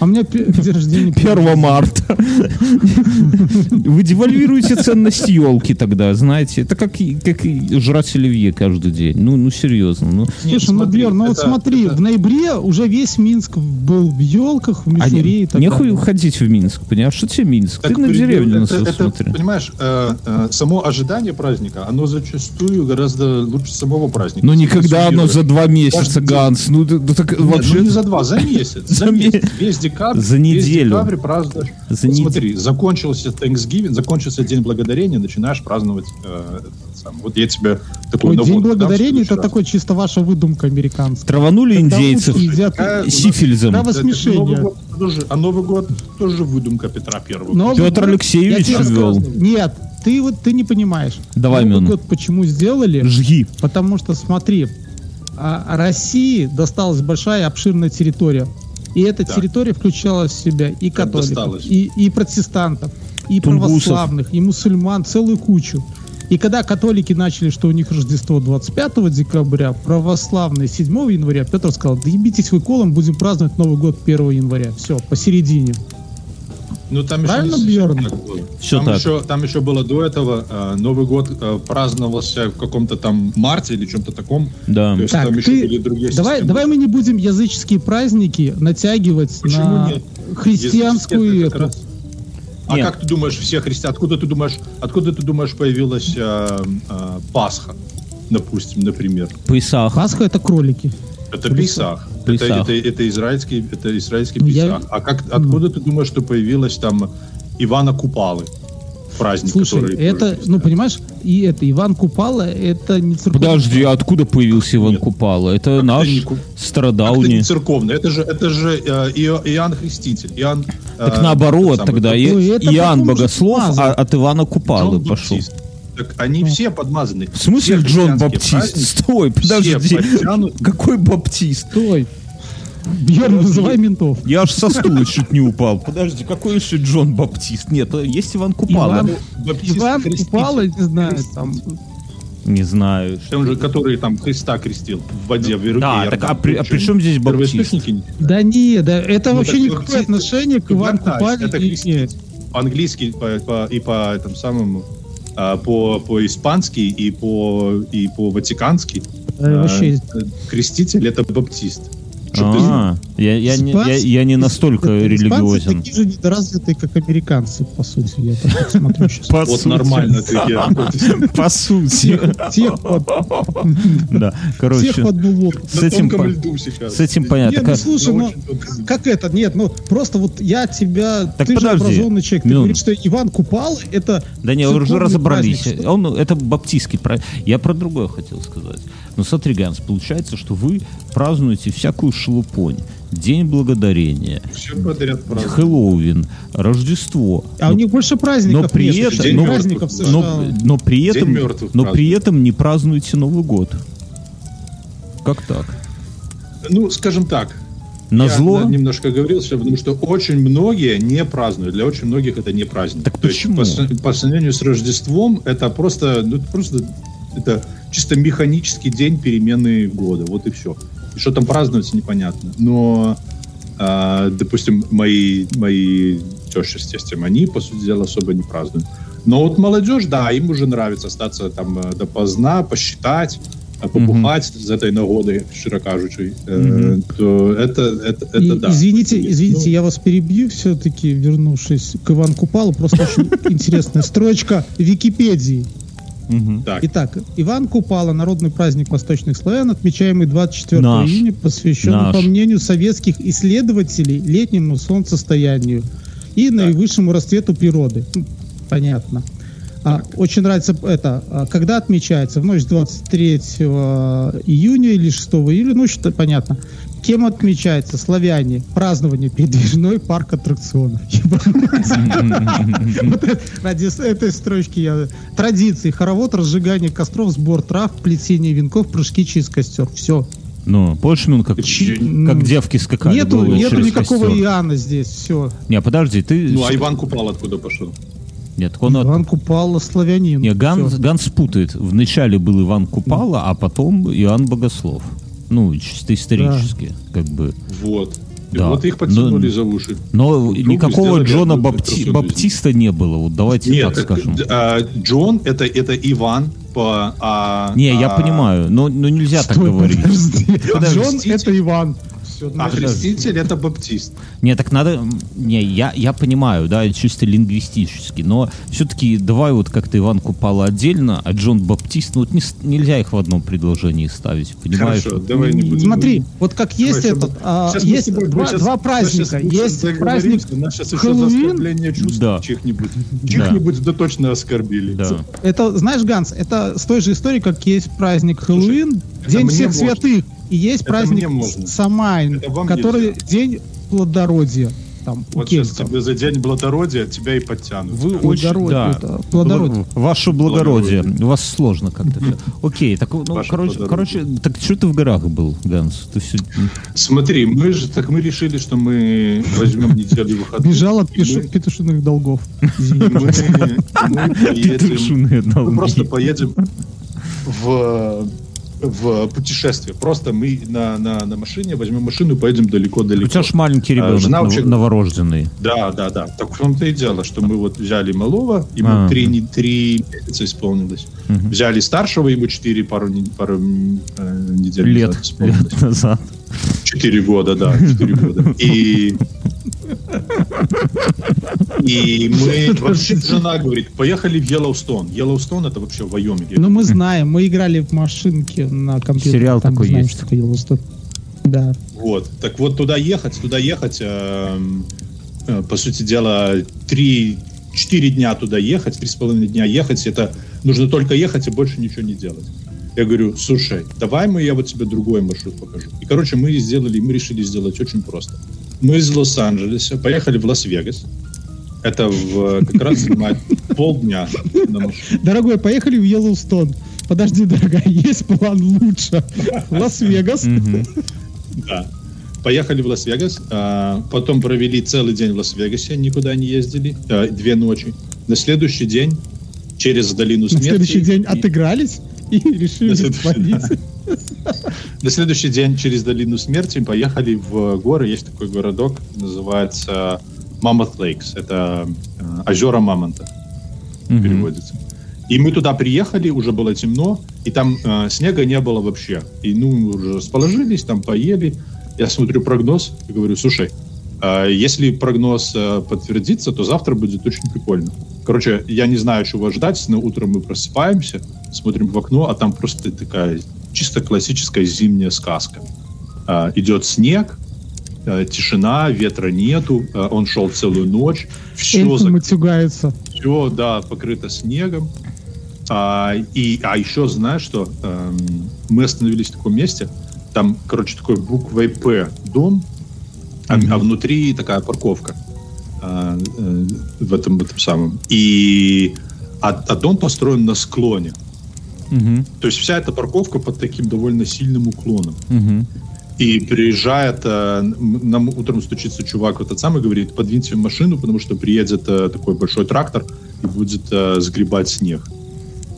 А у меня день рождения 1 марта. Вы девальвируете ценность елки тогда, знаете. Это как, как жрать оливье каждый день. Ну, ну серьезно. Ну, Нет, Слушай, ну, Бьер, ну вот смотри, это- в ноябре уже весь Минск был в елках, в а мишере и так нехуй далее. ходить в Минск, понимаешь? Что тебе Минск? Так Ты на деревню на это, свою это, смотри. Понимаешь, э, э, само ожидание праздника, оно зачастую гораздо лучше самого праздника. Но Если никогда оно за два месяца. Ганс. Ну, ну так Нет, вообще... ну не за два, за месяц. За За, ме- месяц. Весь декабрь. За Весь неделю. декабрь празднуешь. За Вот нед- Смотри, закончился Thanksgiving, закончился День Благодарения, начинаешь праздновать э, самый. Вот я тебе такой Ой, День благодарения это раз. такой чисто ваша выдумка американская. Траванули Когда индейцев едят- Какая- сифилизом. Когда Это смешение. Новый год тоже- а Новый год тоже выдумка Петра Первого. Новый Петр год- Алексеевич ввел. Нет, ты вот ты не понимаешь. Давай, Новый год почему сделали? Жги. Потому что смотри, а России досталась большая обширная территория. И эта Так. территория включала в себя и Как католиков, досталось? и, и протестантов, и Тунгусов. православных, и мусульман, целую кучу. И когда католики начали, что у них Рождество 25 декабря, православные 7 января, Петр сказал, да ебитесь вы колом, будем праздновать Новый год 1 января. Все, посередине. Ну, там Правильно, еще, Бьерн? Всё там, так. Еще, там еще было до этого, э, Новый год э, праздновался в каком-то там марте или чем-то таком. Да. То есть Так, там еще ты- были другие давай, системы. давай мы не будем языческие праздники натягивать Почему на нет? христианскую эту. это как раз- А Нет. как ты думаешь, все христиане, откуда ты думаешь, откуда ты думаешь появилась э, э, Пасха, допустим, например? Пейсах. Пасха это кролики. Это Песах. Это, это, это израильский, это израильский Ну, я-. А как, откуда ты думаешь, что появилась там Ивана Купалы? Праздник, Слушай, который... это, ну понимаешь, и это Иван Купала, это не церковный. Подожди, а откуда появился Иван Нет. Купала? Это Как наш не это не церковный? Это же, это же э, Ио- Иоанн Креститель. Иоанн, Так э, наоборот, тот самый, тогда это Иоанн Богослов, смазал. а от Ивана Купалы пошел. Баптист. Так они все подмазаны. В смысле Все Джон Баптист? праздники, Стой, подожди. Подтянут. Какой Баптист? Стой. Бьерн, вызывай ментов. Я аж со стула чуть не упал. Подожди, какой еще Джон Баптист? Нет, есть Иван Купала. Иван, Баптист Иван Креститель. Купала, не знаю, там. Не знаю. Он же, который там Христа крестил в воде, в Иерусалиме. Да, так а при, а при чем здесь Баптист? Да не, да, это Ну, вообще так никакое Баптист- отношение к Ивану Купале это. По-английски по, по- и по этому самому по по-испански и по и по ватикански а, Вообще, э, креститель это баптист. А, я, я, не, я, я не настолько это- религиозен. Испанцы такие же недоразвитые, как американцы, по сути. Я так вот смотрю сейчас. По Вот сути. нормально ты. По сути. Всех, под, Да, короче, всех под одну лодку. с На этим, тонком по- льду сейчас. с этим понятно. Нет, ну слушай, ну как это? Нет, ну просто вот я тебя, Так ты же подожди, образованный человек, ты говоришь, что Иван Купал это Да не, уже разобрались. Он, это баптистский праздник. Я про другое хотел сказать. Ну, смотри, Ганс, получается, что вы празднуете всякую шелупонь. День благодарения, Все подряд правда. Хэллоуин, Рождество. А у Но- них больше праздников но при нет, этом- чем ну, праздников США. но, но при этом, но при этом не празднуете Новый год. Как так? Ну, скажем так. На я зло? немножко говорил, что, потому что очень многие не празднуют. Для очень многих это не праздник. Так То есть почему? по, с- по сравнению с Рождеством, это просто, ну, это просто это чисто механический день перемены года. Вот и все. И что там празднуется, непонятно. Но, а, допустим, мои, мои тещи с тестем, они, по сути дела, особо не празднуют. Но вот молодежь, да, им уже нравится остаться там э, допоздна, посчитать, э, побухать з этой нагоди, щиро кажучи, Е, Мгм. то это, это, это И- да. Извините, Ну, извините, я вас перебью все-таки, вернувшись к Ивану Купалу, просто очень интересная строчка Википедии. Так, Итак, Иван Купала, народный праздник восточных славян, отмечаемый 24 Наш. июня, посвященный, Наш. по мнению советских исследователей, летнему солнцестоянию и наивысшему расцвету природы. М, Понятно. А, очень нравится это, а, когда отмечается, в ночь 23 июня или 6 июля, ну, что понятно. Кем отмечается? Славяне. Празднование передвижной парк аттракционов. Ради этой строчки я... Традиции. Хоровод, разжигание костров, сбор трав, плетение венков, прыжки через костер. Все. Ну, помнишь, ну, как, Чи- как девки скакали Нету, нету через никакого костер. Иоанна здесь. Все. Не, подожди, ты... ну а Иван Купал откуда пошел? Нет, он от- Иван Купала славянин. Не, Ганс, Всё. Ганс путает. Вначале был Иван Купала, а потом Иоанн Богослов. Ну, чисто исторически, как бы. Вот. И Да. вот их подтянули Но- за уши. Но Друг никакого сделали Джона Бапти- Баптиста не было. Вот давайте Нет, так так, скажем. а, Джон это, это Иван по... а, Не, я а, понимаю, но, но нельзя так Стой, говорить. подожди. Подожди. Джон это Иван. Все, А креститель это баптист. Не, так надо... Не, я, я понимаю, да, чисто лингвистически, но все-таки давай вот как-то Иван Купала отдельно, а Джон Баптист, ну вот не нельзя их в одном предложении ставить, понимаешь? Хорошо, давай не будем. Смотри, вот как есть Давай, этот, а, есть тобой- два, сейчас- два праздника. Есть праздник заговоримся, у нас сейчас еще за Хэллоуин. чувств Да. чьих-нибудь. Чьих-нибудь да точно оскорбили. Да. Это, знаешь, Ганс, это с той же историей, как есть праздник Хэллоуин, День всех можно. святых, и есть Это праздник. Самайн, который нельзя. День плодородия. там Вот сейчас тебе за день благородия тебя и подтянут. Вы очень, Плодородие, да. это плодородие. Ваше благородие. У вас сложно как-то. Окей, так, ну, Ваше короче, благородие. короче, так что ты в горах был, Ганс? Ты все... Смотри, мы же так мы решили, что мы возьмем неделю выходных. Бежал от мы- петушиных долгов. мы, мы поедем, Петушиные мы долги. просто поедем в в путешествие. Просто мы на, на, на машине возьмем машину и поедем У далеко-далеко. тебя ж маленький А, ребенок жена нов- новорожденный. Да, да, да. Так в том-то и дело, что мы вот взяли малого, ему А. три, не- три месяца исполнилось. Мгм. Взяли старшего, ему четыре пару, пару э, недель Лет, назад исполнилось. лет назад. Четыре года, да, четыре года. И и мы вообще жена говорит, поехали в Йеллоустон. Йеллоустон это вообще в Вайоминге. Ну, мы знаем, мы играли в машинке на компьютере. Сериал там такой знаем, есть. что такое Yellowstone. Да. Вот. Так вот туда ехать, туда ехать, эм, э, по сути дела, три, четыре дня туда ехать, три с половиной дня ехать, это нужно только ехать и больше ничего не делать. Я говорю, слушай, давай мы, я вот тебе другой маршрут покажу. И, короче, мы сделали, мы решили сделать очень просто. Мы из Лос-Анджелеса поехали в Лас-Вегас. Это в, как раз занимает полдня на машине. Дорогой, поехали в Йеллоустон. Подожди, дорогая, есть план лучше. Лас-Вегас. Да. Поехали в Лас-Вегас, а, потом провели целый день в Лас-Вегасе, никуда не ездили, а, две ночи. На следующий день через долину На смерти. следующий день отыгрались и решили На свалить. На следующий день через долину смерти поехали в горы. Есть такой городок, называется Mammoth Lakes. Это э, озера Мамонта Мгм. переводится. И мы туда приехали, уже было темно, и там э, снега не было вообще. И ну, мы уже расположились, там поели. Я смотрю прогноз и говорю, слушай, э, если прогноз э, подтвердится, то завтра будет очень прикольно. Короче, я не знаю, чего ждать, но утром мы просыпаемся, смотрим в окно, а там просто такая чисто классическая зимняя сказка. Э, идет снег, э, тишина, ветра нету, э, он шел целую ночь, все Эльфы матюгаются. все, да, покрыто снегом. А, и, а еще знаешь что? Эм, мы остановились в таком месте. Там, короче, такой буквой П дом, а, Мгм. а внутри такая парковка а, э, в этом, в этом самом. И а, а дом построен на склоне. Мгм. То есть вся эта парковка под таким довольно сильным уклоном. Мгм. И приезжает, э, нам утром стучится чувак в этот самый, говорит, подвиньте машину, потому что приедет э, такой большой трактор и будет э, сгребать снег.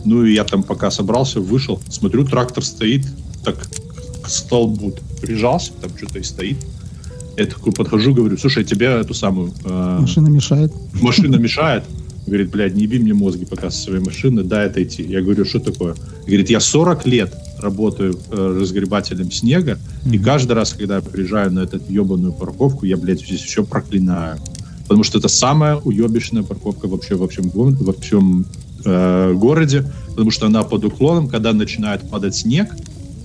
Ну и я там пока собрался, вышел, смотрю, трактор стоит, так к столбу прижался, там что-то и стоит. Я такой подхожу, говорю, слушай, тебе эту самую э, Машина мешает. машина мешает. Говорит, блядь, не еби мне мозги пока со своей машины, дай отойти. Я говорю, что такое? Говорит, я 40 лет работаю э, разгребателем снега, и каждый раз, когда я приезжаю на эту ебаную парковку, я, блядь, здесь все проклинаю. Потому что это самая уебищная парковка вообще во всем, во всем э, городе, потому что она под уклоном, когда начинает падать снег,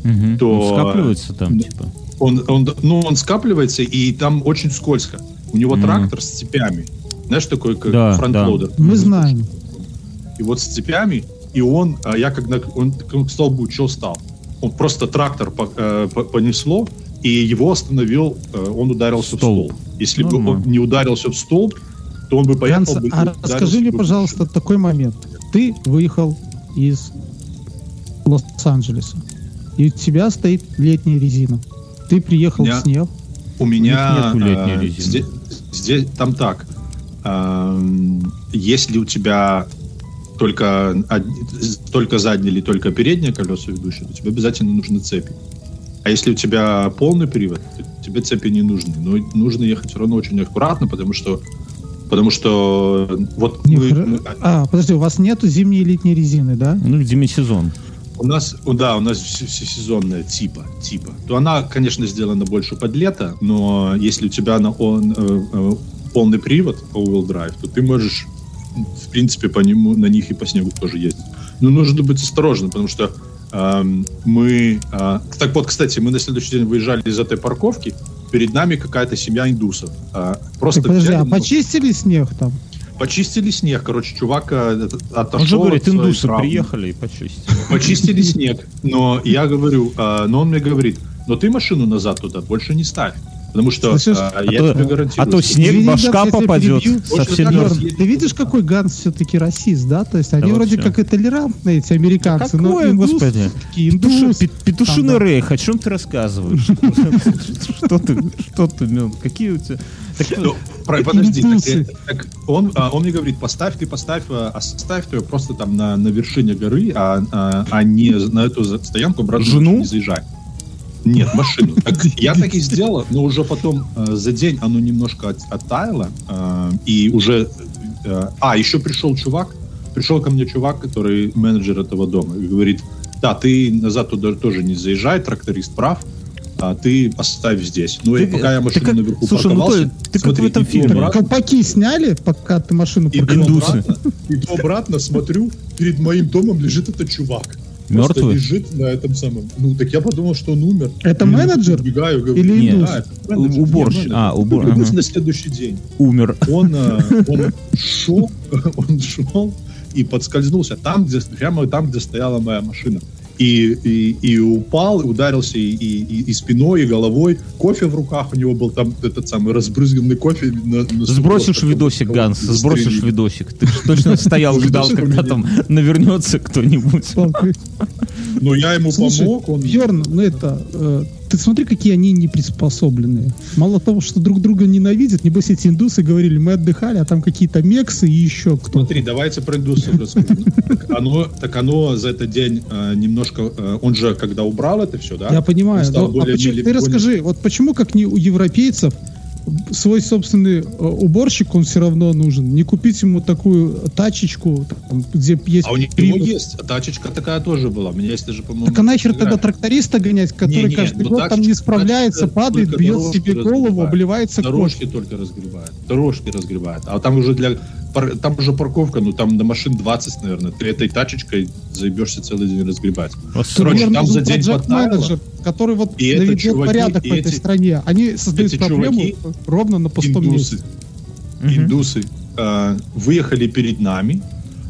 Мгм. То- Он скапливается там, типа. он, он, ну, он скапливается, и там очень скользко. У него Мгм. трактор с цепями. Знаешь, такой, как Да, front loader. Мы знаем. И вот с цепями, и он, а я когда он к столбу что стал, он просто трактор э, по- понесло, и его остановил, э, он ударился Столб. в столб. Если бы Нормально. он не ударился в столб, то он бы поехал Ганс, бы... а расскажи мне, бы пожалуйста, такой момент. Ты выехал из Лос-Анджелеса, и у тебя стоит летняя резина. Ты приехал Я- в снег. У меня летней э, резины. Здесь, здесь- там так. Эм, если у тебя только, од- только задние или только передние колеса ведущие, то тебе обязательно нужны цепи. А если у тебя полный привод, то тебе цепи не нужны. Но нужно ехать все равно очень аккуратно, потому что потому что вот Не мы- хра- мы- А, подожди, у вас нету зимней и летней резины, да? Ну, демисезон. У нас, да, у нас вс- всесезонная типа, типа. То она, конечно, сделана больше под лето, но если у тебя на он, э, э, полный привод all-wheel drive, то ты можешь, в принципе, по нему, на них и по снегу тоже ездить. Но нужно быть осторожным, потому что эм, мы... э, так вот, кстати, мы на следующий день выезжали из этой парковки, перед нами какая-то семья индусов. Э, просто Так, подожди, взяли, а ну, почистили снег там? почистили снег, короче, чувак э, отошел Он же говорит, индусы травмы приехали и почистили. почистили снег. Но я говорю, а, но он мне говорит, но ты машину назад туда больше не ставь. Потому что Слышишь? а, А я то, тебе а гарантирую, то что- снег Извини, башка Ганс, попадет. Совсем ты видишь, какой Ганс все-таки расист, да? То есть они Да вроде вообще. как и толерантные, эти американцы, но Какое, индус, господи? такие индус, пе- Петушиный там, да. рейх, о чем ты рассказываешь? Что ты, что ты, Мён, какие у тебя... Ну, подожди, э, он, а, он мне говорит, поставь ты, поставь, а, оставь ты просто там на, на вершине горы, а, а, а не на эту стоянку Жену? не заезжай. Нет, машину. Так, я так и сделал, но уже потом э, за день оно немножко от- оттаяло, э, и уже... э, а, еще пришел чувак, пришел ко мне чувак, который менеджер этого дома, и говорит, да, ты назад туда тоже не заезжай, тракторист прав, а ты оставь здесь. Ну и Ты- пока я ты машину как- наверху слушай, ну парковался, то- ты как смотри, в этом фильме. обратно, Колпаки сняли, пока ты машину парковал? Обратно, иду обратно, смотрю, перед моим домом лежит этот чувак. Просто Мертвый? лежит на этом самом. Ну, так я подумал, что он умер. Это Я менеджер? Убегаю, говорю, Или «Нет, индус? да, это менеджер, Уборщик. нет, А, убор- менеджер. Индус ага. на следующий день. Умер. Он, э, он шел, он шел и подскользнулся там, где, прямо там, где стояла моя машина. И, и, и упал, и ударился и, и, и- спиной, и головой. Кофе в руках у него был там этот самый разбрызганный кофе. На, на Сбросишь стекло, видосик, Ганс, сбросишь застрелили. видосик. Ты точно стоял, ждал, когда там навернется кто-нибудь. Ну, я ему помог, он... Бьерн, ну это, э, ты смотри, какие они неприспособленные. Мало того, что друг друга ненавидят, небось эти индусы говорили, мы отдыхали, а там какие-то мексы и еще кто. Смотри, давайте про индусов расскажу. Так оно, так оно за этот день э, немножко... э, он же, когда убрал это все, да? Я понимаю. а ты расскажи, вот почему, как не у европейцев, свой собственный э, уборщик он все равно нужен. Не купить ему такую тачечку, там, где есть А у него привод. есть. А тачечка такая тоже была. У меня есть даже, по-моему... Так а нахер тогда тракториста гонять, который Не-не, каждый ну год там не тачечка- справляется, тачечка падает, бьет себе голову, обливается Дорожки кровью. только разгребает. Дорожки разгребает. А там уже для... Там уже парковка, ну там на машин 20, наверное. Ты этой тачечкой заебешься целый день разгребать. Короче, там за день подтаяло. Который вот И наведет чуваки, порядок и в этой эти- стране. Они создают эти проблему чуваки, ровно на пустом индусы, месте. индусы э, выехали перед нами,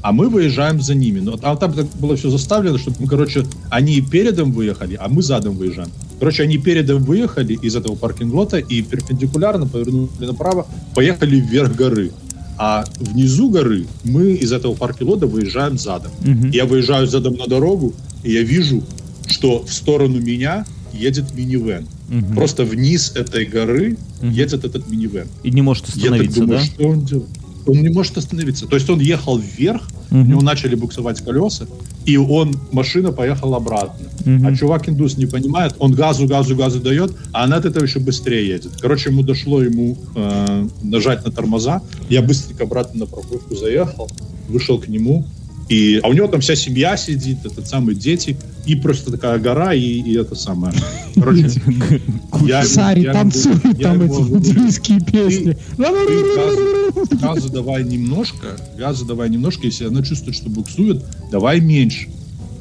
а мы выезжаем за ними. Но там, там так было все заставлено, чтобы, мы, короче, они передом выехали, а мы задом выезжаем. Короче, они передом выехали из этого паркинг-лота и перпендикулярно повернули направо, поехали вверх горы. А внизу горы мы из этого паркинг-лота выезжаем задом. Мгм. Я выезжаю задом на дорогу, и я вижу, что в сторону меня едет минивэн. Мгм. Просто вниз этой горы Мгм. едет этот минивэн. И не может Я так остановиться, думаю, да? что он делает? Он не может остановиться. То есть он ехал вверх, Мгм. у него начали буксовать колеса, и он, машина поехала обратно. Мгм. А чувак-индус не понимает, он газу, газу, газу дает, а она от этого еще быстрее едет. Короче, ему дошло ему э, нажать на тормоза. Я быстренько обратно на парковку заехал, вышел к нему, и, а у него там вся семья сидит, этот самый дети, и просто такая гора, и, и это самое. Короче, я ему- Сари я ему- танцуют я там эти индийские песни. газу, газу давай немножко, газу давай немножко, если она чувствует, что буксует, давай меньше.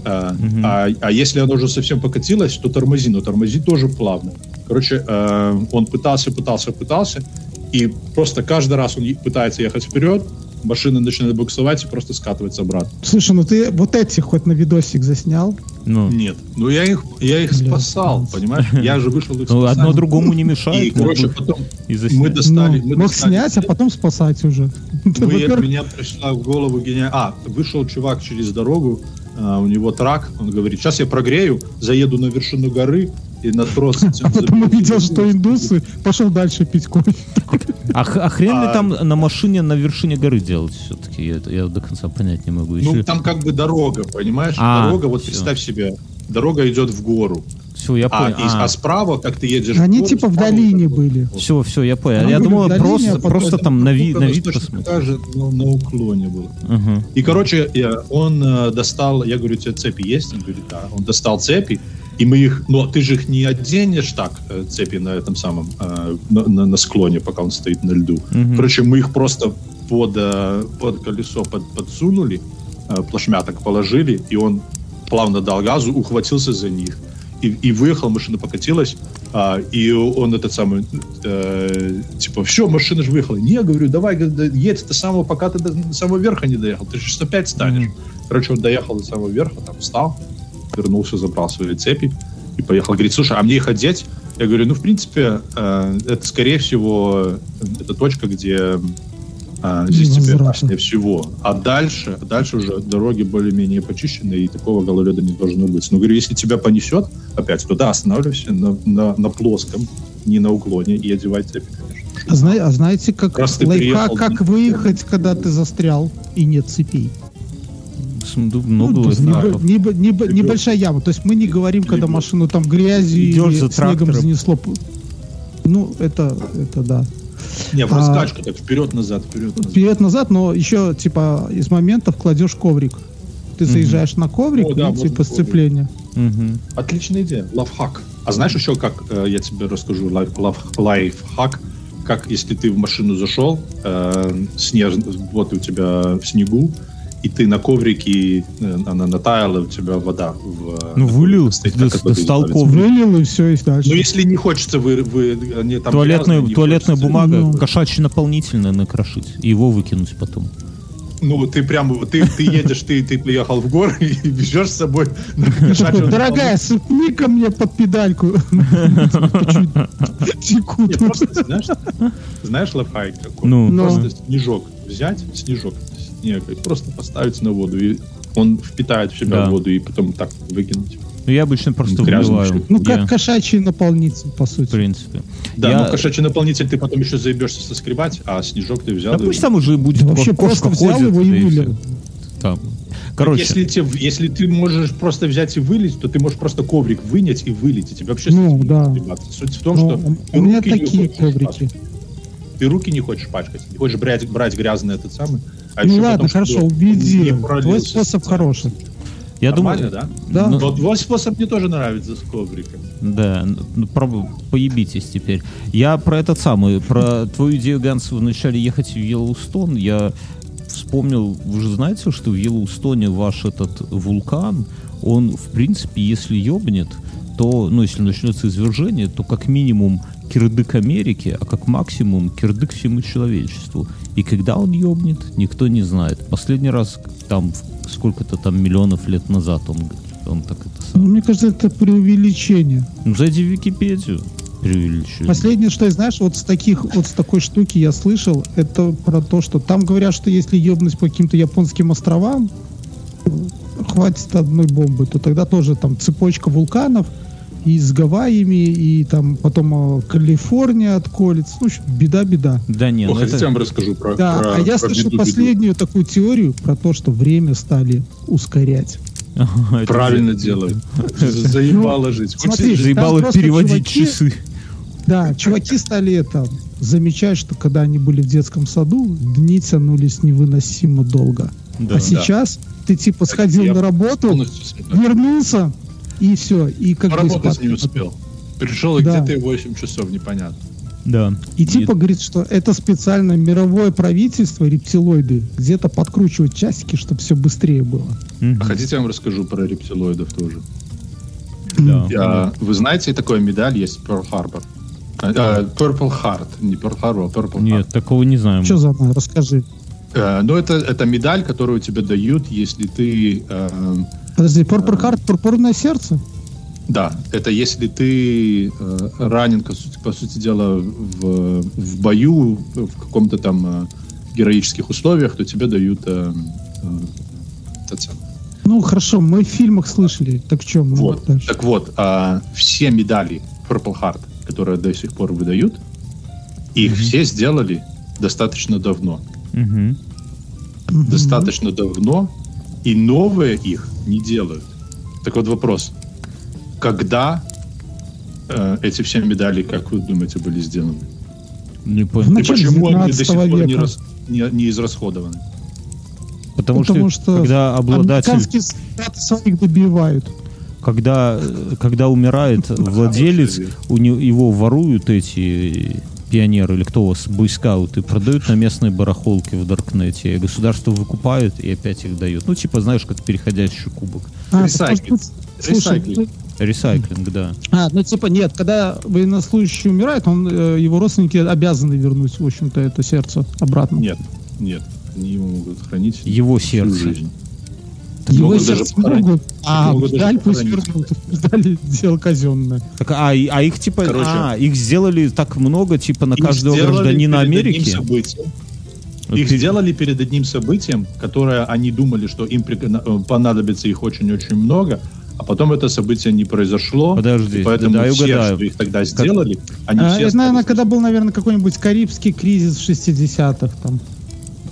А, а, а если она уже совсем покатилась, то тормози, но тормози тоже плавно. Короче, э, он пытался, пытался, пытался, и просто каждый раз он пытается ехать вперед, машина начинает буксовать и просто скатывается обратно. Слушай, ну ты вот этих хоть на видосик заснял? Ну, Нет, ну я их, я их Бля, спасал, понимаешь? Я же вышел их ну, спасать. одно другому не И, мешает. короче, мог бы потом и мы достали... Ну, мы мог достали снять, а потом спасать уже. Мы, меня пришла в голову гения... А, вышел чувак через дорогу, а, у него трак, он говорит, сейчас я прогрею, заеду на вершину горы и на трос... А потом увидел, что индусы, пошел дальше пить кофе. А, а хрен ли А- там на машине на вершине горы делать все-таки? Я, я до конца понять не могу. Ну, Еще... там как бы дорога, понимаешь? А, дорога, вот всё. представь себе, дорога идет в гору, Все, я а, понял. и- а справа, как ты едешь Они в гору, типа в долине были. Все, все, я понял. Там я думал, долине, просто, а просто там на, ви- на вид посмотреть. но на уклоне было. Ага. И, короче, он э, достал, я говорю, у тебя цепи есть? Он говорит, да. Он достал цепи, и мы их, но ты же их не оденешь так, э, цепи на этом самом, э, на, на- на склоне, пока он стоит на льду. Мгм. Короче, мы их просто под, э, под колесо под- подсунули, плашмя так положили, и он плавно дал газу, ухватился за них. И, и выехал, машина покатилась, а, и он этот самый, э, типа, все, машина же выехала. Не, говорю, давай, едь до самого, пока ты до, до самого верха не доехал, ты же сейчас опять станешь. Мгм. Короче, он доехал до самого верха, там встал, вернулся, забрал свои цепи и поехал. Говорит, слушай, а мне их одеть? Я говорю, ну, в принципе, э, это, скорее всего, это точка, где э, здесь тебе опаснее всего. А дальше, дальше уже дороги более-менее почищены, и такого гололеда не должно быть. Но, говорю, если тебя понесет опять, то да, останавливайся на, на, на плоском, не на уклоне, и одевай цепи, конечно. А, зна- а знаете, как лайфхак, как выехать, когда ты застрял и нет цепей? Ну, Много Ну, лайфхаков. небо- небо- небо- небольшая яма. То есть мы не говорим, когда Легко. машину там грязью Идешь или за снегом трактором. занесло. Ну, это, это да. Не, в А- раскачку, так вперед-назад, вперед-назад. Вперед-назад, но еще, типа, из моментов кладешь коврик. Ты заезжаешь на коврик, О, да, и, можно типа, сцепление. Мгм. Отличная идея. Лайфхак. А знаешь еще, как э, я тебе расскажу лайф, лайф- лайфхак? Как если ты в машину зашел, э, снег, вот у тебя в снегу, и ты на коврике, э, она натаяла, у тебя вода. В, Ну, на вылил, стоит, воды достал коврик. Вылил, и все, и дальше. Ну, если не хочется, вы, вы они там Туалетная, грязные, не туалетная хочется. бумага, Ну. кошачий наполнительно накрошить и его выкинуть потом. Ну, ты прям, ты, ты едешь, ты, ты приехал в горы и везешь с собой на кошачью Дорогая, сыпни ко мне под педальку. Не, знаешь, знаешь лайфхак какой? Ну. Ну. Просто снежок взять, снежок, и просто поставить на воду, и он впитает в себя Да. воду, и потом так выкинуть. Ну, я обычно просто Грязно вливаю. всё. Ну, Я- как кошачий наполнитель, по В сути. принципе. Да, Я- но кошачий наполнитель ты потом еще заебешься соскребать, а снежок ты взял. Да и- пусть там уже будет Да вообще кошка просто взял ходит, его и вылил. Там. Короче, Если, тебе, если ты можешь просто взять и вылить, то ты можешь просто коврик вынять и вылить, и тебе вообще Ну, да. Суть в том, Ну, что у- меня руки не такие коврики. пачкать. Ты руки не хочешь пачкать, не хочешь брать, брать грязный этот самый. А Ну ладно, потом, хорошо, убедил. не Твой способ с- хороший. я Нормально, думаю... да? Да. Ну, Вот твой способ мне тоже нравится с ковриком. Да, ну, про- поебитесь теперь. Я про этот самый, про твою идею, Ганс, вначале ехать в Йеллоустон, я вспомнил, вы же знаете, что в Йеллоустоне ваш этот вулкан, он, в принципе, если ёбнет, то, ну, если начнется извержение, то как минимум кирдык Америки, а как максимум кирдык всему человечеству. И когда он ёбнет, никто не знает. Последний раз там сколько-то там миллионов лет назад он, он так это Ну, сам. мне кажется, это преувеличение. Ну, зайди в Википедию. Преувеличиваю. Последнее, что я, знаешь, вот с таких, вот с такой штуки я слышал, это про то, что там говорят, что если ебнуть по каким-то японским островам, хватит одной бомбы, то тогда тоже там цепочка вулканов и с Гавайями, и там потом э, Калифорния отколется. Ну, в общем, беда-беда. Да не, О, ну хотите, это... я вам расскажу про Да, про- а я про слышал последнюю такую теорию про то, что время стали ускорять. Ага, Правильно делают. Заебало жить. Ну, смотри, Заебало Там просто переводить часы. Да, чуваки стали это замечать, что когда они были в детском саду, дни тянулись невыносимо долго. Да. а сейчас ты типа сходил Я на работу, вернулся, и все. И как бы Поработать спать не успел. Пришел и Да. где-то 8 часов, непонятно. Да. И типа говорит, что это специально мировое правительство, рептилоиды, где-то подкручивают часики, чтобы все быстрее было. Мгм. А хотите, я вам расскажу про рептилоидов тоже? Да. А, Вы знаете, такая медаль есть Pearl Harbor? А, а, Purple Heart. Не Pearl Harbor, а Purple Нет, такого не знаем. Что за она? Расскажи. Heart. Э, Ну, это, это медаль, которую тебе дают, если ты... э, Подожди, Purple Heart, пурпурное сердце? Да, это если ты э, ранен, по сути, по сути дела, в, в бою, в каком-то там э, героических условиях, то тебе дают э, э. Ну хорошо, мы в фильмах слышали. Так что, ну, Вот. дальше. Так вот, а, все медали Purple Heart, которые до сих пор выдают, их все сделали достаточно давно. Мгм. Достаточно давно, и новые их не делают. Так вот вопрос. Когда э, эти все медали, как вы думаете, были сделаны? Не понял. И начале почему они до 19 сих пор не, рас- не- не израсходованы? Потому, Потому что, что когда обладатель, Американские солдаты своих добивают. когда, э, когда умирает владелец, у него его воруют эти пионеры или кто у вас, бойскауты, продают на местной барахолке в Даркнете. И государство выкупает и опять их дает. Ну, типа, знаешь, как переходящий кубок. А, Ресайклинг. слушай, Ресайклинг. Ресайклинг, да. А, ну типа нет, когда военнослужащий умирает, он, э, его родственники обязаны вернуть, в общем-то, это сердце обратно. Нет, нет. Они его могут хранить Его всю сердце. жизнь. Его Могут даже могут, а Могут даже даль пусть вернут. Даль дело казенное. Так, а, а их типа, Короче. а, их сделали так много, типа на Их каждого гражданина Америки. событием. Вот Их ты- сделали перед одним событием, которое они думали, что им при- э, понадобится их очень-очень много, а потом это событие не произошло. Подожди, и поэтому дай все, угадаю. что их тогда сделали, они А, все это, наверное, остались. когда был, наверное, какой-нибудь карибский кризис в 60-х. Там.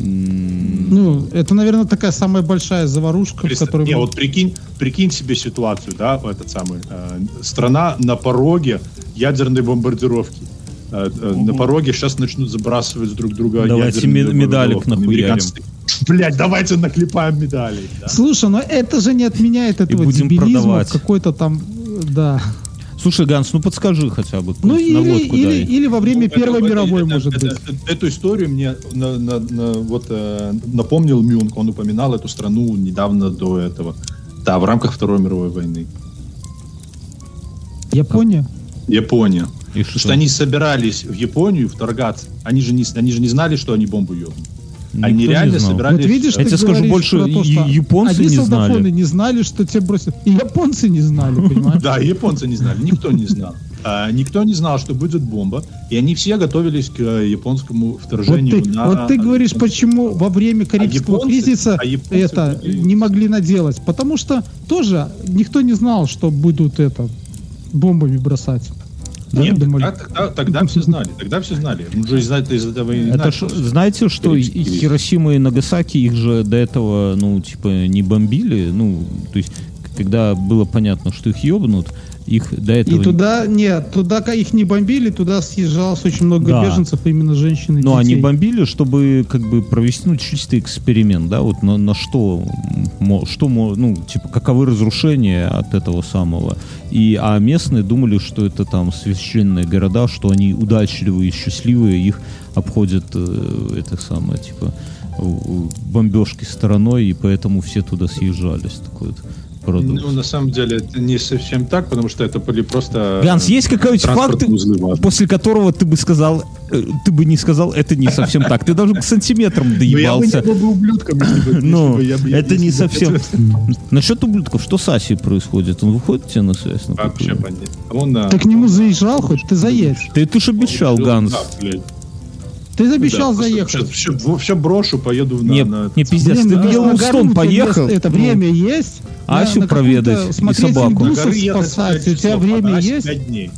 Ну, это, наверное, такая самая большая заварушка, в Представь- которой... Не, вот прикинь, прикинь себе ситуацию, да, этот самый, э, страна на пороге ядерной бомбардировки. Э, э, На пороге сейчас начнут забрасывать друг друга Давайте ядерными ме- медалек боеголовками. нахуярим. Блядь, давайте наклепаем медалей. да. Слушай, но это же не отменяет этого будем дебилизма продавать. в какой-то там... Да. Слушай, Ганс, ну подскажи хотя бы. Ну, или, наводку или, дай. или во время Ну, Первой это- мировой, это- может это- быть. это- Эту историю мне на- на- на- вот, э, напомнил Мюнк. Он упоминал эту страну недавно до этого. Да, в рамках Второй мировой войны. Япония? Япония. И Потому что они собирались в Японию вторгаться. Они же не, они же не знали, что они бомбу ебнут. Они реально собирались... Вот видишь, э, Я ты тебе скажу больше, то, что японцы одни не знали. не знали, что тебе бросят. И японцы не знали, понимаешь? Да, японцы не знали, никто не знал. А, никто не знал, что будет бомба, и они все готовились к э, японскому Вот вторжению ты, на... вот ты говоришь, почему во время Карибского японцы- кризиса а японцы это были- не могли наделать? Потому что тоже никто не знал, что будут это бомбами бросать. Да, Нет, думали. тогда, тогда, тогда все знали, тогда все знали. Ну, же из-за из этого и Это ж, знаете, что. Хиросима и Нагасаки их же до этого, ну, типа, не бомбили. Ну, то есть, когда было понятно, что их ебнут, их до этого... И туда, нет, туда их не бомбили, туда съезжалось очень много Да. беженцев, именно женщин и Ну, они детей. бомбили, чтобы как бы провести ну, чистый эксперимент, да, вот на, на что, что, ну, типа, каковы разрушения от этого самого. И, а местные думали, что это там священные города, что они удачливые, счастливые, их обходят э, это самое, типа, бомбежки стороной, и поэтому все туда съезжались. Такой вот парадокс. Ну, на самом деле, это не совсем так, потому что это были просто... Ганс, есть какой-нибудь факт, узлы после которого ты бы сказал, э, ты бы не сказал, это не совсем так. Ты даже к сантиметрам Ну, я бы доебался. не был бы ублюдком, если бы... Ну, если бы я бы- это не совсем... это- Насчет ублюдков, что с Асей происходит? Он выходит тебе на связь? на Вообще. Он, а, Ты к нему заезжал хоть? Ты заедь. Ты, ты ж обещал, да, Ганс. Ты обещал Да, заехать. Сейчас все, все брошу, поеду на... Не, на- не пиздец, Блин, ты в на- на Йеллоустон поехал. Это Ну, время есть? Асю На- на проведать и Смотреть собаку. На индусов горы ехать спасать. У тебя время а есть? пять дней.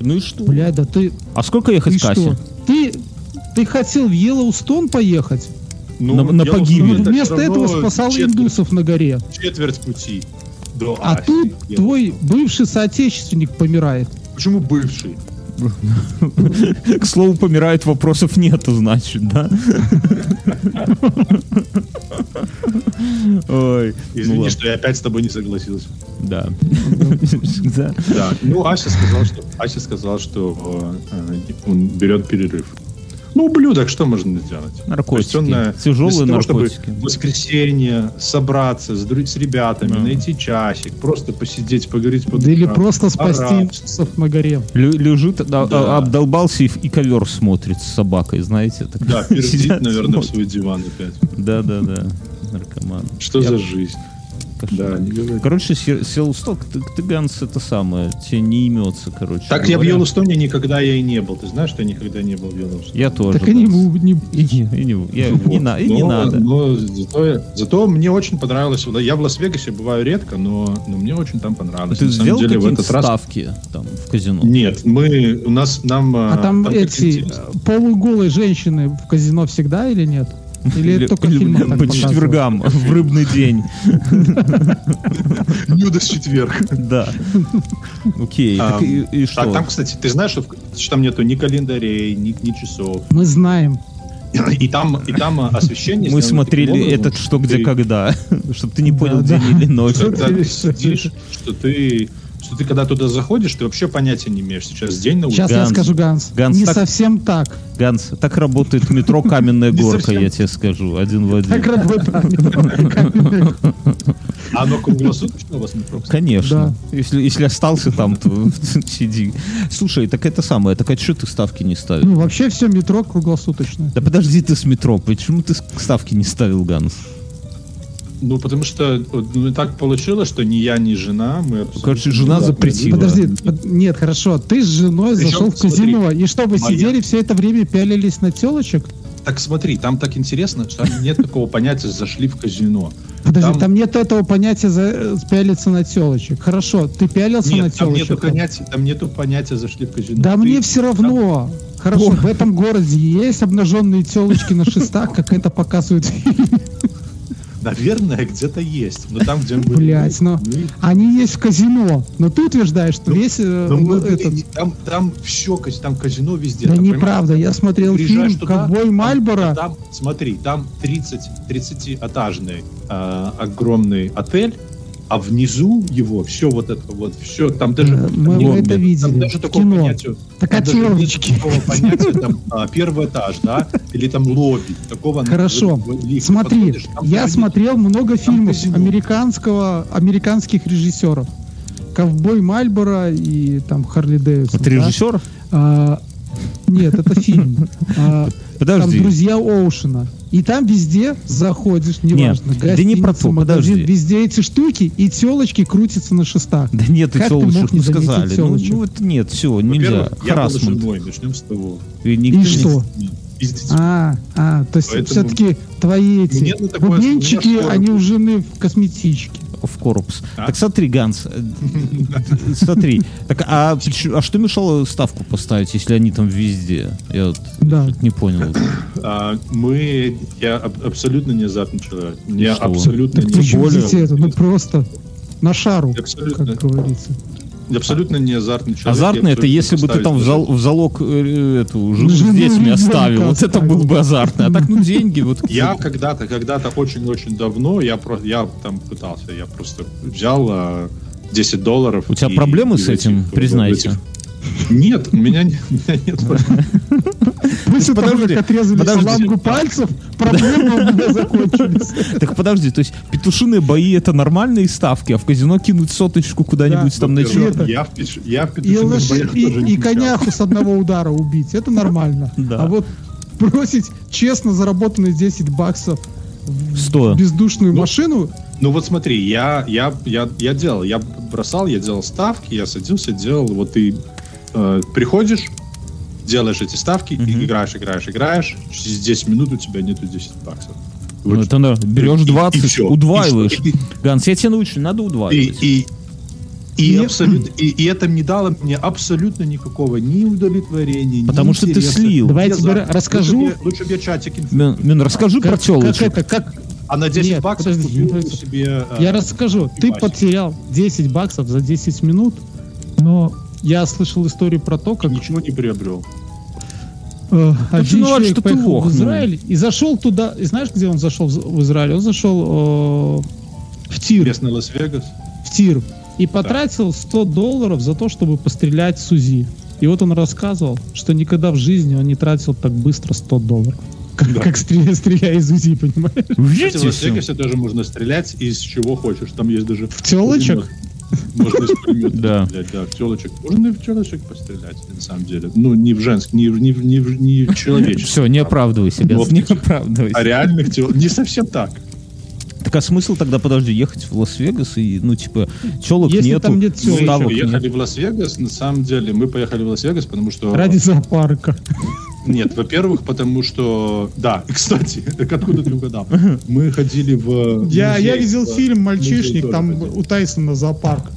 Ну и что? Блядь, да ты... А сколько ехать Ты к Асе? что? Ты, ты хотел в Йеллоустон поехать? Ну, На- на погибель. это Вместо этого спасал четверть- индусов на горе. Четверть пути до А Аси. тут твой бывший соотечественник помирает. Почему бывший? К слову, помирает, вопросов нету, значит, да? Ой, ну Извини, ладно. что я опять с тобой не согласился. Да. Да. Да. Ну, Ася сказал, что Ася сказал, что э, он берет перерыв. Ну, ублюдок, что можно сделать? Наркотики. То есть он, Тяжелые вместо того, чтобы наркотики. в воскресенье собраться с, с ребятами, Да. найти часик, просто посидеть, поговорить по Да или просто спасти индусов на горе. Лю- Лежит, да, Да. а, обдолбался и, в- и ковер смотрит с собакой, знаете? Так Да, пердит, наверное, в смотрят. свой диван опять. Да, да, да. Наркоман. Что Я- за жизнь? Кошмар. Да, не говори. Короче, Се- Селсток, ты, ты, Ганс, это самое, тебе не имется, короче. Так я в говоря. Йеллоустоне никогда я и не был. Ты знаешь, что я никогда не был в Йеллоустоне? Я тоже. Так и не, не- И не, и не, я- Вот. не на- и не Но- надо. Но зато, зато мне очень понравилось. Я в Лас-Вегасе бываю редко, но, но мне очень там понравилось. Ты На сделал деле, в этот раз... ставки там в казино? Нет, мы, у нас, нам... А там так эти полуголые женщины в казино всегда или нет? Или это только или по показывают? четвергам, в рыбный день. Нюдас четверг. Да. Окей. А, так и и что? Так, там, кстати, ты знаешь, что, в- что там нету ни календарей, ни, ни часов. Мы знаем. И там, и там а, освещение... Мы смотрели образом, этот «Что, где, ты- когда», чтобы ты не понял, Да, день да. или ночь. Когда ты Или- сидишь, что ты, что ты когда туда заходишь, ты вообще понятия не имеешь. Сейчас день на улице. Сейчас я Ганс. скажу, Ганс. Ганс, не так- совсем так. Ганс, так работает метро «Каменная горка», я тебе скажу, один в Так один. работает. А оно круглосуточно у вас метро? Конечно. Если, если остался там, то сиди. Слушай, так это самое, так а что ты ставки не ставил? Ну, вообще все метро круглосуточное. Да подожди ты с метро, почему ты ставки не ставил, Ганс? Ну, потому что ну, так получилось, что ни я, ни жена, мы Короче, жена запретила. Подожди, под- нет, хорошо, ты с женой Причем, зашел в смотри, казино, и что, вы моя- сидели все это время пялились на телочек? Так смотри, там так интересно, что там нет такого понятия «зашли в казино». Подожди, Там- там, нет этого понятия за, пялиться на телочек. Хорошо, ты пялился на Нет, там нету, телочек? понятия, там нету понятия «зашли в казино». Да Ты- мне все равно. Хорошо, в этом городе есть обнаженные телочки на шестах, как это показывают в фильме. Наверное, где-то есть. Но там, где мы были, Блять, но мы- они есть в казино. Но ты утверждаешь, что Ну, весь э, но мы были этот... там, там все, там казино везде. Да Там, неправда, я смотрел фильм туда, «Ковбой Мальборо». Там, смотри, там 30, 30-этажный э, огромный отель, а внизу его все вот это вот, все, там даже... Э, мы там это там видели даже в такого кино. понятия- Так там даже такого понятия, там, а, первый этаж, да, или там лобби, такого... Хорошо. лифт Смотри, там я смотрел много фильмов американского, американских режиссеров. Ковбой Мальборо и там Харли Дэвидсон. Это да? режиссер? А, нет, это фильм. А, Там Подожди. друзья Оушена. И там везде заходишь, неважно. да не про то, магазин, подожди. Везде эти штуки, и телочки крутятся на шестах. Да нет, Как и телочек не мы заметить сказали. Ну, телочек? ну, это нет, все, нельзя. Во-первых, я был Харасмент. женой, начнем с того. И никто И не- что? А, а, то есть Поэтому все-таки твои эти бубенчики, они у жены в косметичке. В корпус. А? Так смотри, Ганс, э, смотри. Так, а, а что мешало ставку поставить, если они там везде? Я вот Да. не понял. А, мы, я аб- абсолютно не азартный человек. Мне Что абсолютно Так не... более- это, ну просто на шару, Абсолютно. как говорится. Абсолютно не азартный человек. Азартно Я это если бы ты там в, зал- в залог э, эту жену с детьми оставил. Вот это был бы азартно. А так, ну, деньги вот. Я когда-то, когда-то очень-очень давно, я, про, я там пытался, я просто взял а, 10 долларов. У тебя и- проблемы и с этим? Признайся. этих- Нет, у меня, не- у меня нет проблем. После того, как отрезали салангу пальцев, проблемы у меня закончились. Так подожди, то есть петушиные бои это нормальные ставки, а в казино кинуть соточку куда-нибудь Да. там на чё? Я в петуш- я в И, петушиных боях и- и коняху с одного удара убить, это нормально. Да. А вот бросить честно заработанные 10 баксов в бездушную Ну, машину, Ну вот смотри, я, я, я, я делал, я бросал, я делал ставки, я садился, делал, вот ты э, приходишь, делаешь эти ставки, Мгм. и играешь, играешь, играешь, через 10 минут у тебя нету 10 баксов. Ну, Вот это да, берешь И- и 20, всё. удваиваешь. И что? И ты- Ганс, я тебя научу, надо И, удваивать. и, и, Мне- абсолютно, и, и это не дало мне абсолютно никакого ни удовлетворения, ни Потому что ты интереса. слил. Давай Я тебе расскажу. Лучше лучше я чатик Мин, Мин, расскажи про как, как телочек. это, как А на 10 Нет, баксов подожди, купил подожди. себе... э, Я расскажу. Ты потерял 10 баксов за 10 минут, но я слышал историю про то, как Ничего не приобрел. э, один виноват, человек что поехал лох, в ну. Израиль и зашел туда. И знаешь, где он зашел в в Израиль? Он зашел э, в тир. Местный Лас-Вегас. в тир и потратил 100 долларов за то, чтобы пострелять с УЗИ. И вот он рассказывал, что никогда в жизни он не тратил так быстро 100 долларов. Как, Да. как стреля- стреляя из УЗИ, понимаешь? В Видите всё? Лас-Вегасе тоже можно стрелять из чего хочешь. Там есть даже... В телочек? Можно из пулемета Да. стрелять, да, в телочек. Можно и в телочек пострелять, на самом деле. Ну, не в женских, не, в- не, в- не, в- не в человеческих. Все, не оправдывайся, Ганс, Вот. не оправдывайся. А реальных тел... Не совсем так. Так а смысл тогда, подожди, ехать в Лас-Вегас и, ну, типа, тёлок Если нету, там нет Мы тёлок. ставок еще нет. ехали в Лас-Вегас, на самом деле, мы поехали в Лас-Вегас, потому что... Ради зоопарка. Нет, во-первых, потому что... Да, и, кстати, так откуда ты угадал? Мы ходили в... Я, музей, я видел в- фильм «Мальчишник», там ходили. у Тайсона зоопарк.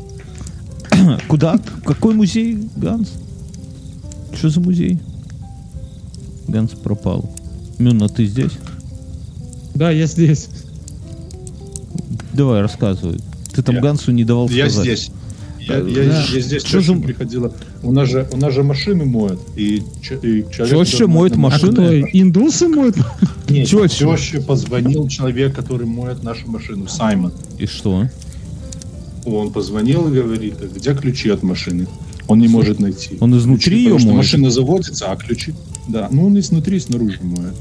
Куда? Какой музей, Ганс? Что за музей? Ганс пропал. Мюна, ты здесь? Да, я здесь. Давай, рассказывай. Ты там Я- Гансу не давал Я сказать. здесь. Я, Да. я- здесь Что чаще за- приходила. У нас же у нас же машины моют. И, ч- и человек, который моет на А машины? кто, индусы моют? Нет, теще позвонил человек, который моет нашу машину, Саймон. И что? Он позвонил и говорит, где ключи от машины? Он не может найти. Он изнутри Ключи, её потому моет? машина заводится, а ключи... Да, ну он и снутри, и снаружи моет.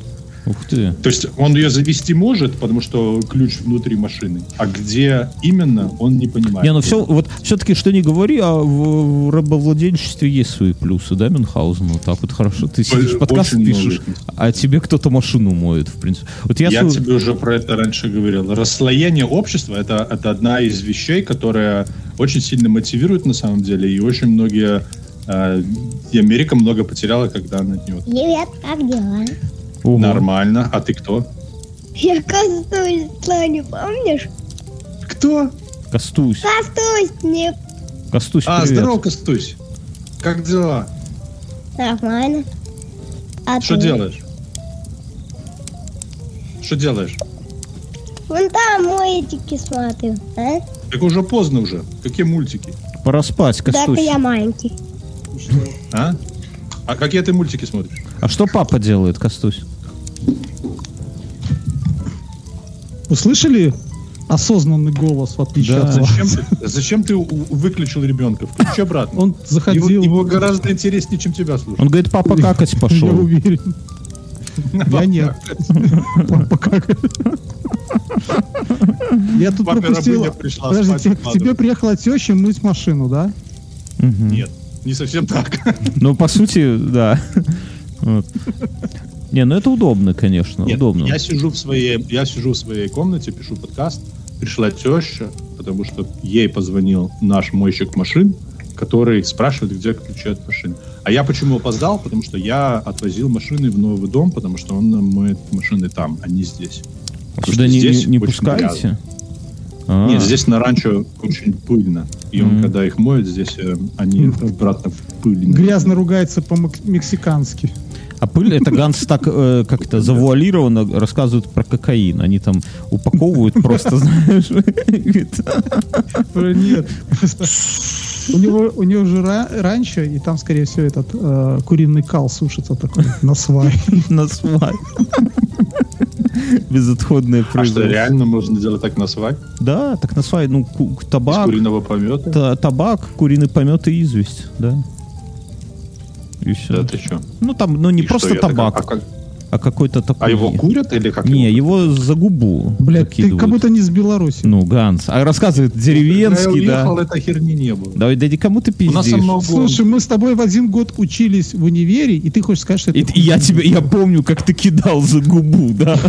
Ух ты. То есть он ее завести может, потому что ключ внутри машины, а где именно, он не понимает. Не, ну все, вот все-таки что не говори, а в, в рабовладельчестве есть свои плюсы, да, Мюнхгаузен? Вот так вот хорошо. Ты сидишь, подкаст пишешь, а тебе кто-то машину моет, в принципе. Вот я, Я су- тебе уже про это раньше говорил. Расслоение общества это, это одна из вещей, которая очень сильно мотивирует на самом деле, и очень многие э, и Америка много потеряла, когда она от него. Привет, как дела? Ого. Нормально. А ты кто? Я Костусь, Сланю, помнишь? Кто? Костусь. Костусь, мне Костусь, А, привет. здорово, Костусь. Как дела? нормально. А Что ты? делаешь? Что делаешь? Вон там мультики смотрю, а? Так уже поздно уже. Какие мультики? Пора спать, Так Костусь. я маленький. А? А какие ты мультики смотришь? А что папа делает, Костусь? Услышали осознанный голос, в отличие Да. от вас? Зачем ты, зачем ты выключил ребенка? Включи обратно. Он его, заходил, его гораздо интереснее, чем тебя слушать. Он говорит, папа какать я пошел. уверен. Я нет. Папа как? Я тут пропустил... Подожди, к тебе приехала теща мыть машину, да? Нет, не совсем так. Ну, по сути, да. Не, ну это удобно, конечно, Нет, удобно. Я сижу в своей, я сижу в своей комнате, пишу подкаст. Пришла теща, потому что ей позвонил наш мойщик машин, который спрашивает, где ключи от машин. А я почему опоздал? Потому что я отвозил машины в новый дом, потому что он моет машины там, а не здесь. А Сюда не, здесь не- не пускаете? А, Нет, здесь на ранчо очень пыльно. И он, когда их моет, здесь э, они обратно в пыль. Грязно ругается по-мексикански. А пыль, это Ганс так э, как-то завуалированно рассказывают про кокаин. Они там упаковывают просто, знаешь. Э, Нет. У него, у него же ра- раньше, и там, скорее всего, этот э, куриный кал сушится такой на свай. На свай. Безотходное А что, производство. реально можно делать так на свай? Да, так на свай, ну, ку- Из табак, куриного помета? та- табак, куриный помет и известь, да. И все. Да ты что? Ну, там, ну, не И просто что, табак, а, как- а какой-то такой... а его курят или как? Не, его за губу Блядь, ты закидывают. как будто не с Беларуси. Ну, Ганс. А рассказывает Когда я деревенский, уехал, да. этой херни не было. Да, да кому ты У нас пиздишь? много... Слушай, мы с тобой в один год учились в универе, и ты хочешь сказать, что это... И, и я тебе, я помню, как ты кидал за губу, да,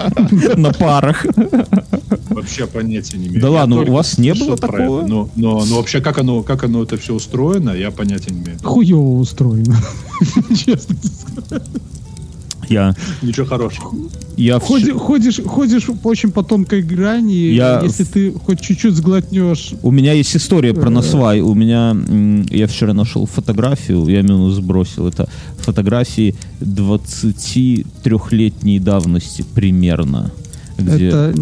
на парах. Вообще понятия не имею. Да Я ладно, у вас не было такого? это, Но, но, но вообще, как оно, как оно это все устроено, я понятия не имею. Хуево устроено. Честно. Я, Ничего хорошего. я Ходи- Ходишь, ходишь по очень по тонкой грани, Я если ты хоть чуть-чуть сглотнешь У меня есть история про Э. насвай. У меня, я вчера нашел фотографию, я минус сбросил. Это фотографии 23-летней давности примерно. Где, это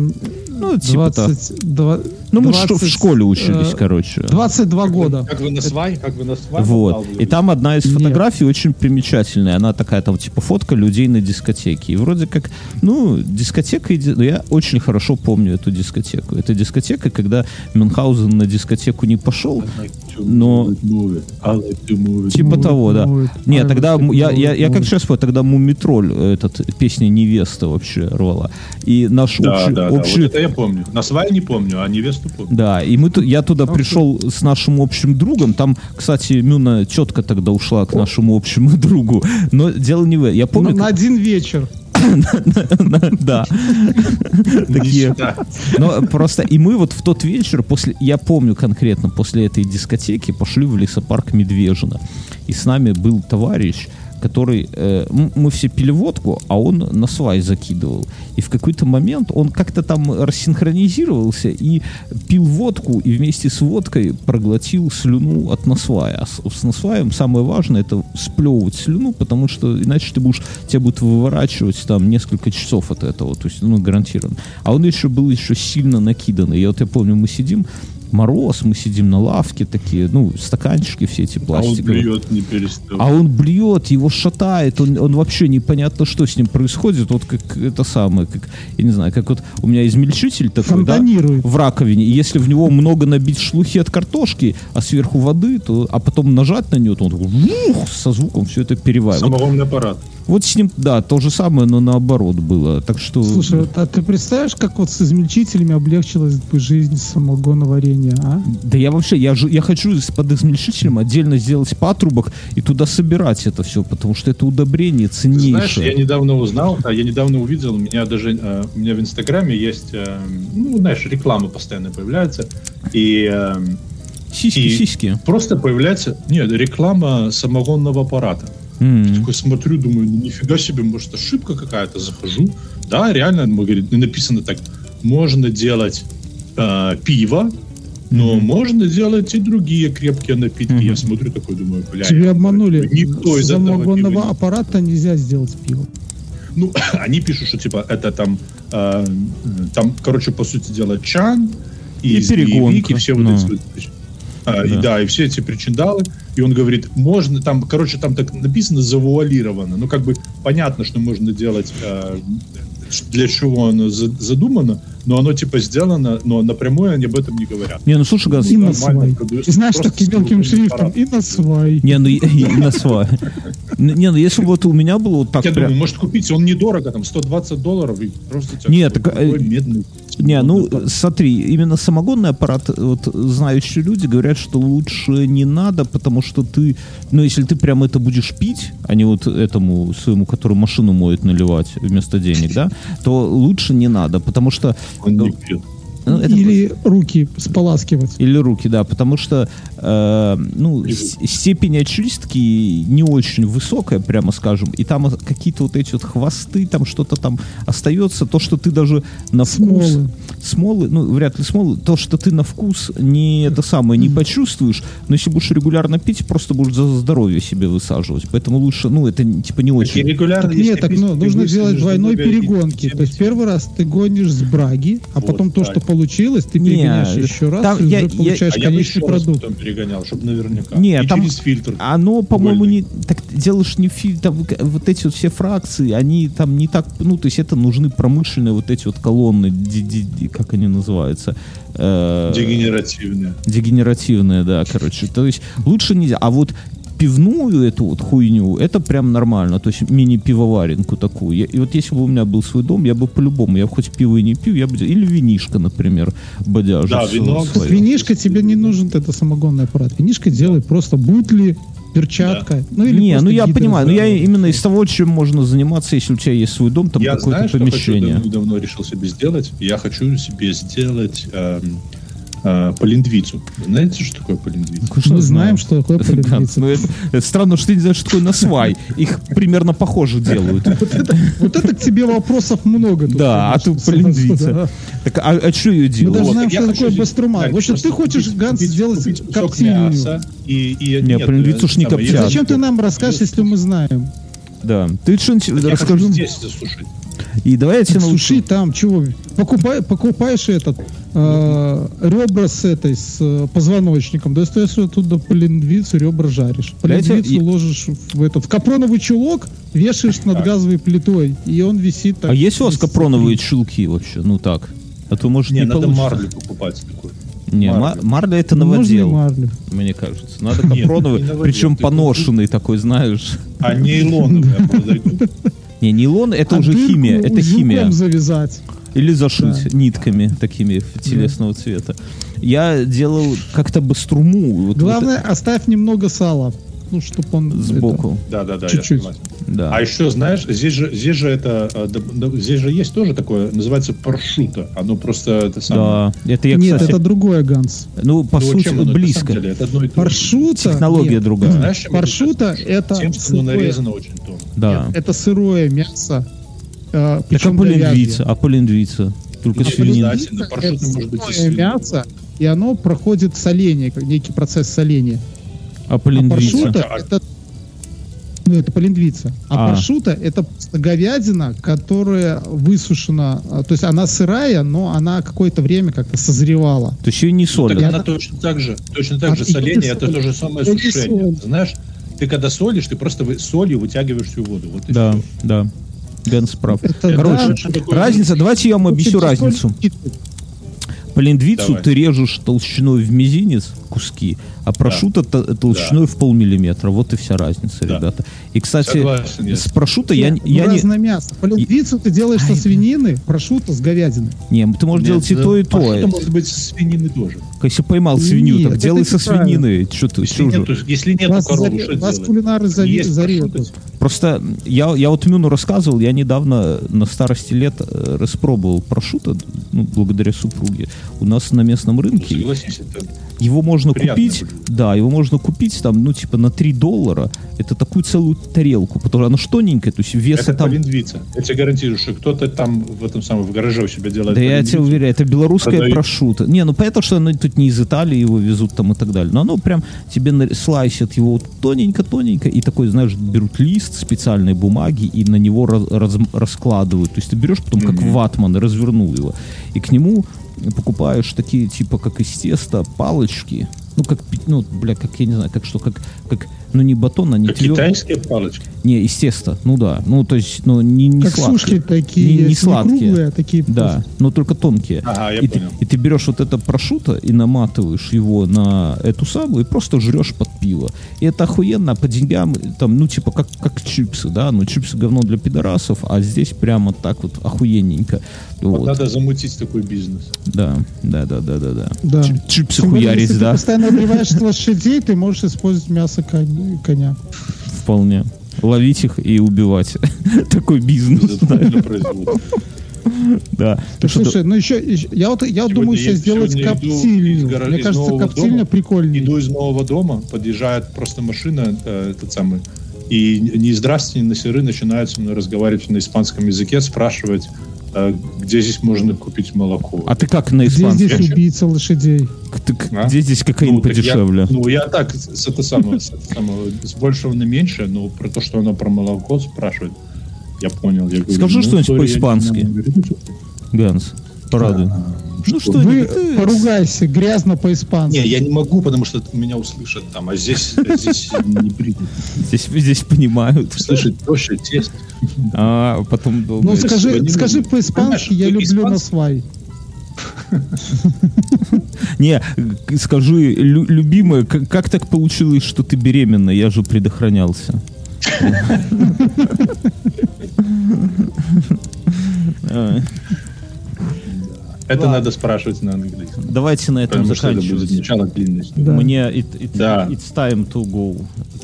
ну, типа так. 20, два- Ну, мы что, в 20, школе учились, э, короче. 22 года. Как вы на свай? Как вы на свай? Вот. И там одна из Нет. фотографий очень примечательная. Она такая, там, типа, фотка людей на дискотеке. И вроде как, ну, дискотека... иди- ну, Я очень хорошо помню эту дискотеку. Это дискотека, когда Мюнхгаузен на дискотеку не пошел. Но- it. Типа того, да. Нет, а, тогда я, я, я как сейчас помню, тогда Мумитроль, э, этот, песня «Невеста» вообще рвала. И наш Да, общий... да, да. общий- Вот это я помню. На свай не помню, а невесту помню. Да, и мы, я туда пришел с нашим общим другом. Там, кстати, Мюна четко тогда ушла к нашему общему другу. Но дело не в этом. Я На, помню, на один вечер. как- да, такие. Но просто и мы вот в тот вечер после, я помню конкретно после этой дискотеки пошли в лесопарк Медвежина, и с нами был товарищ, который э, мы все пили водку, а он на свай закидывал. И в какой-то момент он как-то там рассинхронизировался и пил водку, и вместе с водкой проглотил слюну от насвая. А с, с насваем самое важное это сплевывать слюну, потому что иначе ты будешь, тебя будут выворачивать там несколько часов от этого, то есть, ну, гарантированно. А он еще был еще сильно накиданный. Я вот я помню, мы сидим, мороз, мы сидим на лавке такие, ну, стаканчики все эти А он пластиковые. блюет не перестал. А он блюет, его шатает, он, он вообще непонятно, что с ним происходит. Вот как это самое, как, я не знаю, как вот у меня измельчитель такой, да, в раковине, и если в него много набить шлухи от картошки, а сверху воды, то, а потом нажать на нее, то он такой, вух, со звуком все это переваривает. Самогонный аппарат. Вот с ним, да, то же самое, но наоборот было. Так что... Слушай, вот, а ты представляешь, как вот с измельчителями облегчилась бы жизнь самогоноварения, а? Да я вообще, я, же, я хочу под измельчителем отдельно сделать патрубок и туда собирать это все, потому что это удобрение Ты Знаешь, ценнейшее. я недавно узнал, а я недавно увидел, у меня даже э, у меня в Инстаграме есть, э, ну, знаешь, реклама постоянно появляется, и э, Сиськи, и- сиськи. просто появляется, нет, реклама самогонного аппарата. М. Такой смотрю, думаю, ну нифига себе, может ошибка какая-то, захожу. Да, реально, мы говорит, написано так, можно делать э, пиво, но Мгм. можно делать и другие крепкие напитки. Мгм. Я смотрю такой, думаю, бля. Тебя обманули. Никто из этого самогонного пива не- аппарата нельзя сделать пиво. Ну, они пишут, что типа это там, э, там, короче, по сути дела, чан и, И перегонка, змеевик, и все вот ну. эти а, и Да. да, и все эти причиндалы. И он говорит, можно, там, короче, там так написано завуалировано. Ну, как бы понятно, что можно делать, э, для чего оно за- задумано, но оно типа сделано, но напрямую они об этом не говорят. Не, ну слушай, Газ, И на нормально свай. И знаешь, таким с мелким шрифтом. И на свай. не, ну и, и на свай. Не, ну если бы вот у меня было вот так Я прям... думаю, может купить, он недорого, там 120 долларов, и просто у тебя Нет, так, такой э, медный. Не, ну аппарат. смотри, именно самогонный аппарат, вот знающие люди говорят, что лучше не надо, потому что ты, ну если ты прям это будешь пить, а не вот этому своему, который машину моет, наливать вместо денег, да, то лучше не надо, потому что Он не пьет. ну, это Или руки споласкивать. Или руки, да, потому что э, ну, степень очистки не очень высокая, прямо скажем, и там какие-то вот эти вот хвосты, там что-то там остается, то, что ты даже на вкус... Смолы. Смолы, ну, вряд ли смолы, то, что ты на вкус не это самое, не почувствуешь, но если будешь регулярно пить, просто будешь за здоровье себе высаживать, поэтому лучше, ну, это типа не очень... регулярно, Так нет, так ну, нужно высадишь делать двойной перегонки. То есть первый раз ты гонишь с браги, а Вот, потом то, да. что получилось, ты перегоняешь еще раз, там и я- уже я- получаешь А конечный продукт. Перегонял, чтобы наверняка. Не, и там- через фильтр. Оно, по-моему, не... Так делаешь не филь... Там, к- вот эти вот все фракции, они там не так... Ну, то есть это нужны промышленные вот эти вот колонны, ди- ди- ди- как они называются? Э, Дегенеративные. Дегенеративные, да, короче. То есть лучше нельзя. А вот пивную эту вот хуйню, это прям нормально. То есть мини-пивоваренку такую. Я- и вот если бы у меня был свой дом, я бы по-любому, я бы хоть пиво и не пью, я бы... Или винишко, например, бодяжу. Да, вино, винишко тебе не нужен это самогонный аппарат. Винишко делай просто бутли, перчатка. Ну, или не, ну я гидро, понимаю, да, но я именно из того, чем можно заниматься, если у тебя есть свой дом, там Я какое-то знаю, что помещение. хочу, давно, давно решил себе сделать. Я хочу себе сделать эм, э, полиндвицу. Знаете, что такое полиндвица? Мы знаем, что такое полиндвица. ну это, это странно, что ты не знаешь, что такое насвай. Их примерно похоже делают. Вот это к тебе вопросов много. тут, Да, а тут полиндвица. да. Так, а, а что ее Мы делают? даже Вот, знаем, что такое баструма. В общем, ты хочешь, Ганс, сделать коптильню. и, и, Не, нет, полиндвицу э, ж не коптят. Зачем ты нам расскажешь, если мы знаем? Да. Ты что-нибудь Я хочу расскажи. здесь засушить. И давай я тебе научу. Суши там, чего? Покупай, покупаешь этот э, ребра с этой, с э, позвоночником, достаешь оттуда полиндвицу, ребра жаришь. Полиндвицу и- ложишь в этот в капроновый чулок, вешаешь над Так. газовой плитой, и он висит так. А есть у вас капроновые чулки вообще? Ну так. А то может Не, не, надо получится. марлю покупать такую. Не, ма- Марлю. марля это новодел, марлю. мне кажется. Надо капроновый, причем поношенный такой, знаешь. А нейлоновые подойдут. Не, нейлон это А уже химия, это химия. завязать. Или зашить нитками такими телесного цвета. Я делал как-то баструму. вот- вот Главное, оставь немного сала. Ну, чтобы он... это- сбоку. Да, да, да, я Чуть-чуть. Да. А еще, знаешь, здесь же, здесь же это, э, да, да, здесь же есть тоже такое, называется паршута. Оно просто это самое. Да, это я, Нет, кстати, это другое, Ганс. ну, по Ну, сути, чем оно близко. деле? Это одно и то. Паршута... Технология нет. другая. Знаешь, это Паршута это Тем, что оно сырое. нарезано очень тонко. Да. Нет, это сырое мясо. Э, Так аполиндвица. Только А свинина. полиндвица? на паршуте это может быть и сырое свинина. мясо, и оно проходит соление, как некий процесс соления. А Аполиндвица. паршута А- это ну, это полиндвица. А, А. паршута это просто говядина, которая высушена, а, то есть она сырая, но она какое-то время как-то созревала. То есть ее не Так солят. она точно так же, точно так А же соление, это то же самое Я сушение. Знаешь, ты когда солишь, ты просто солью вытягиваешь всю воду. Вот и Да, всё. да. Ганс прав. Это Короче, да, разница, давайте я вам объясню разницу. Соль- По линдвицу Давай. ты режешь толщиной в мизинец куски, а прошута то- толщиной в полмиллиметра. Вот и вся разница, Да. ребята. И, кстати, Согласен, я. с прошута я, Нет, не- я ну, не... разное мясо. По линдвицу ты делаешь со свинины, прошутто с говядины. Не, ты можешь делать и то, и то. Это может быть с свинины тоже. Если поймал свинью, Нет, так делай со свинины. Что ты, Если нету, если нету Вас, коровы, заре- что вас кулинары зарежут. Просто я, я вот Мюну рассказывал, я недавно на старости лет э, распробовал прошута, ну, благодаря супруге. У нас на местном рынке это его можно купить, блюдо. да, его можно купить там, ну, типа на 3 доллара. Это такую целую тарелку, потому что она ж тоненькая, то есть веса Это там... полиндвица. Я тебе гарантирую, что кто-то там в этом самом в гараже у себя делает. Да я тебе уверяю, это белорусская Продают. прошута. Не, ну понятно, что оно тут не из Италии его везут там и так далее. Но оно прям тебе слайсят его тоненько-тоненько и такой, знаешь, берут лист специальной бумаги и на него раз- раз- раскладывают. То есть ты берешь потом как ватман и развернул его. И к нему покупаешь такие типа как из теста палочки. Ну, как, ну, бля, как, я не знаю, как что, как, как, ну, не батон, а не Как твер- китайские палочки. Не, из теста, ну да. Ну, то есть, ну, не, не Как сладкие. сушки такие Не, не сладкие. круглые, а такие Да, но только тонкие. Ага, я и, ты, понял. и ты берешь вот это прошуто и наматываешь его на эту самую и просто жрешь под пиво. И это охуенно по деньгам, там, ну, типа, как, как чипсы, да, ну, чипсы говно для пидорасов, а здесь прямо так вот охуенненько. Вот Вот, Надо замутить такой бизнес. да, да, да, да, да, да. Да. Чип- Чипсы Тем хуярить, если да, ты постоянно убиваешь лошадей, ты можешь использовать мясо кон- коня. вполне. Ловить их и убивать. Такой бизнес, да. Так, Ну слушай, ну еще, еще- я вот, я вот думаю себе сделать коптильню. Мне кажется, коптильня прикольнее. Иду из нового дома, подъезжает просто машина, э, этот самый, и ни здрасте, ни на сыры начинают со мной разговаривать на испанском языке, спрашивать, где здесь можно купить молоко. А ты как на Где испанском? здесь убийца лошадей? Ты- А? Где здесь кокаин Ну, так я- подешевле? ну, я так, с, это самое, с, это самого, с большего на меньше, но про то, что она про молоко спрашивает, я понял. Я говорю, Скажи ну, что-нибудь по-испански. «Ну, что ты?» Ганс, порадуй. Ну что, Вы ты- поругайся грязно по-испански. Не, я не могу, потому что меня услышат там, а здесь, а здесь не принято. Здесь, здесь понимают. Слышать проще тест. А потом долго. Ну скажи, скажи по-испански, я люблю на свай. Не, э, скажи, лю- любимая, как, как так получилось, что ты беременна? Я же предохранялся. Это Ладно. надо спрашивать на английском. Давайте на этом Потому что это будет заканчивать. Да. Мне it, it- Да. it's time to go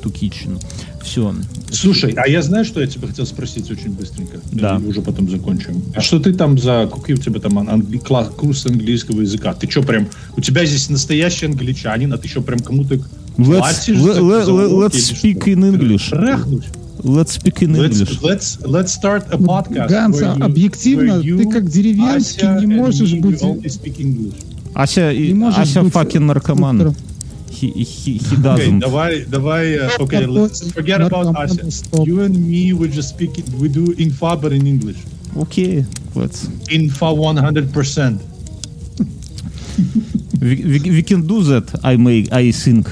to kitchen. Все. Слушай, а я знаю, что я тебя хотел спросить очень быстренько. Да. И уже потом закончим. А что ты там за... Какие у тебя там англи- класс, курс английского языка? Ты что прям... У тебя здесь настоящий англичанин, а ты еще прям кому-то Let's, платишь le- за- le- за le- уроки let's speak что? in English. Трахнуть. Let's speak in Let's, English. let's, let's start a podcast. Ганс, where you- объективно, where you, ты как деревенский Ася, не and можешь me, we быть... only speak English. Ася, и- Не можешь Ася быть fucking наркоман. доктором. He, he, he Okay, doesn't. давай, давай, uh, okay, let's forget about Наркоман, Ася. стоп. You and me, we just speak, it- we do infa, but in English. Окей, let's. Infa 100%. We, we, we can do that, I, may, I think.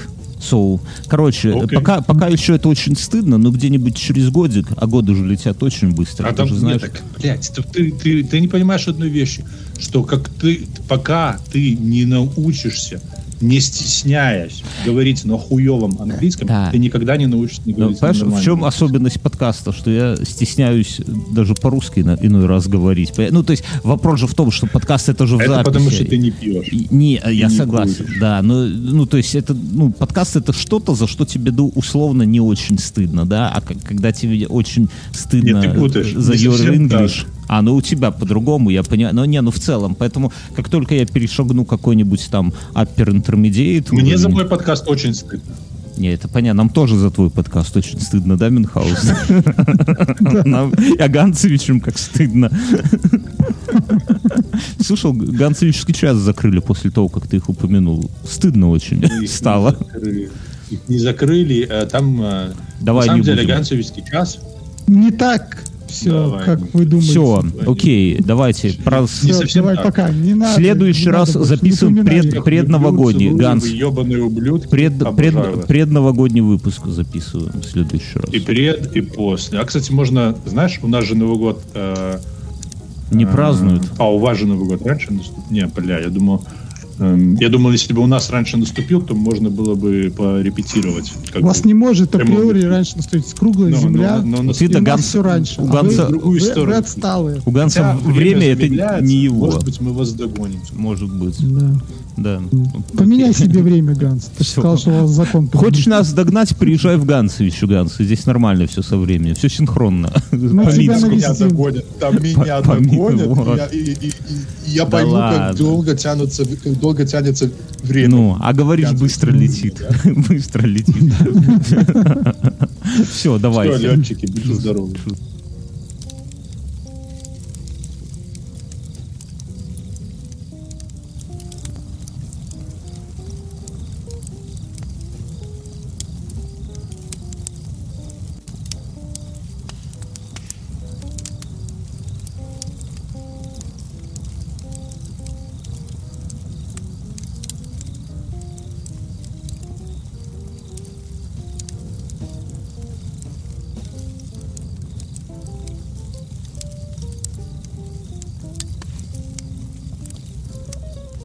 So, короче, Окей. пока, пока еще это очень стыдно, но где-нибудь через годик, а годы же летят очень быстро, А там, же нет, знаешь. так, блядь, ты, ты, ты, ты не понимаешь одной вещи, что как ты, пока ты не научишься, не стесняясь говорить на хуевом английском, Да. ты никогда не научишься не Ну, говорить на понимаешь, в чем особенность подкаста, что я стесняюсь даже по-русски на- иной раз говорить. Ну, то есть вопрос же в том, что подкаст это же в Это записи. потому, что ты не пьешь. И- Не, я не согласен, куришь. да, но, ну, то есть это, ну, подкаст это что-то, за что тебе, ну, условно, не очень стыдно, да, а когда тебе очень стыдно Нет, ты путаешь. за your English, а, ну, у тебя по-другому, я понимаю, но не, ну, в целом, поэтому, как только я перешагну какой-нибудь там upper intermediate, Мне уровень- за мой подкаст очень стыдно. не, это понятно. Нам тоже за твой подкаст очень стыдно, да, Минхаус? Нам и Аганцевичем как стыдно. Слышал, Ганцевичский час закрыли после того, как ты их упомянул. Стыдно очень стало. Их не закрыли. э, Там, э, Давай на самом деле. Ганцевичский час. Не так все, Давай. как вы думаете. Все, окей, давайте. Про... Не Всё, совсем давай, так. пока. Не надо. В следующий не раз надо не записываем пред- предновогодний, Ганс. ублюдки. Пред, пред, предновогодний выпуск записываем в следующий раз. И пред, и после. А, кстати, можно, знаешь, у нас же Новый год э, Не празднуют. А, у вас же Новый год раньше наступил? Не, бля, я думал... эм, Я думал, если бы у нас раньше наступил, то можно было бы порепетировать. У вас бы. не может априори раньше наступить круглая Но- но- земля. но. Ты-то у нас Ганс- все раньше. у А вы- Ганса- другую вы- сторону. Вы отсталые. У Ганса Хотя время это замедляется, не его. Может быть, мы вас догоним. Может быть. Да. Да. Поменяй себе время, Ганс. Ты Всё. сказал, что у вас закон. Хочешь нас догнать, приезжай в Гансы еще, Гансы. Здесь нормально все со временем. Все синхронно. Мы По тебя. Меня догонят, там меня По- догонят, вот. я, и- и- и- я Да пойму, ладно. как долго тянутся, как долго тянется время. Ну, а говоришь, Гансы. быстро летит. Быстро летит. Все, Все, давайте. летчики, будьте здоровы.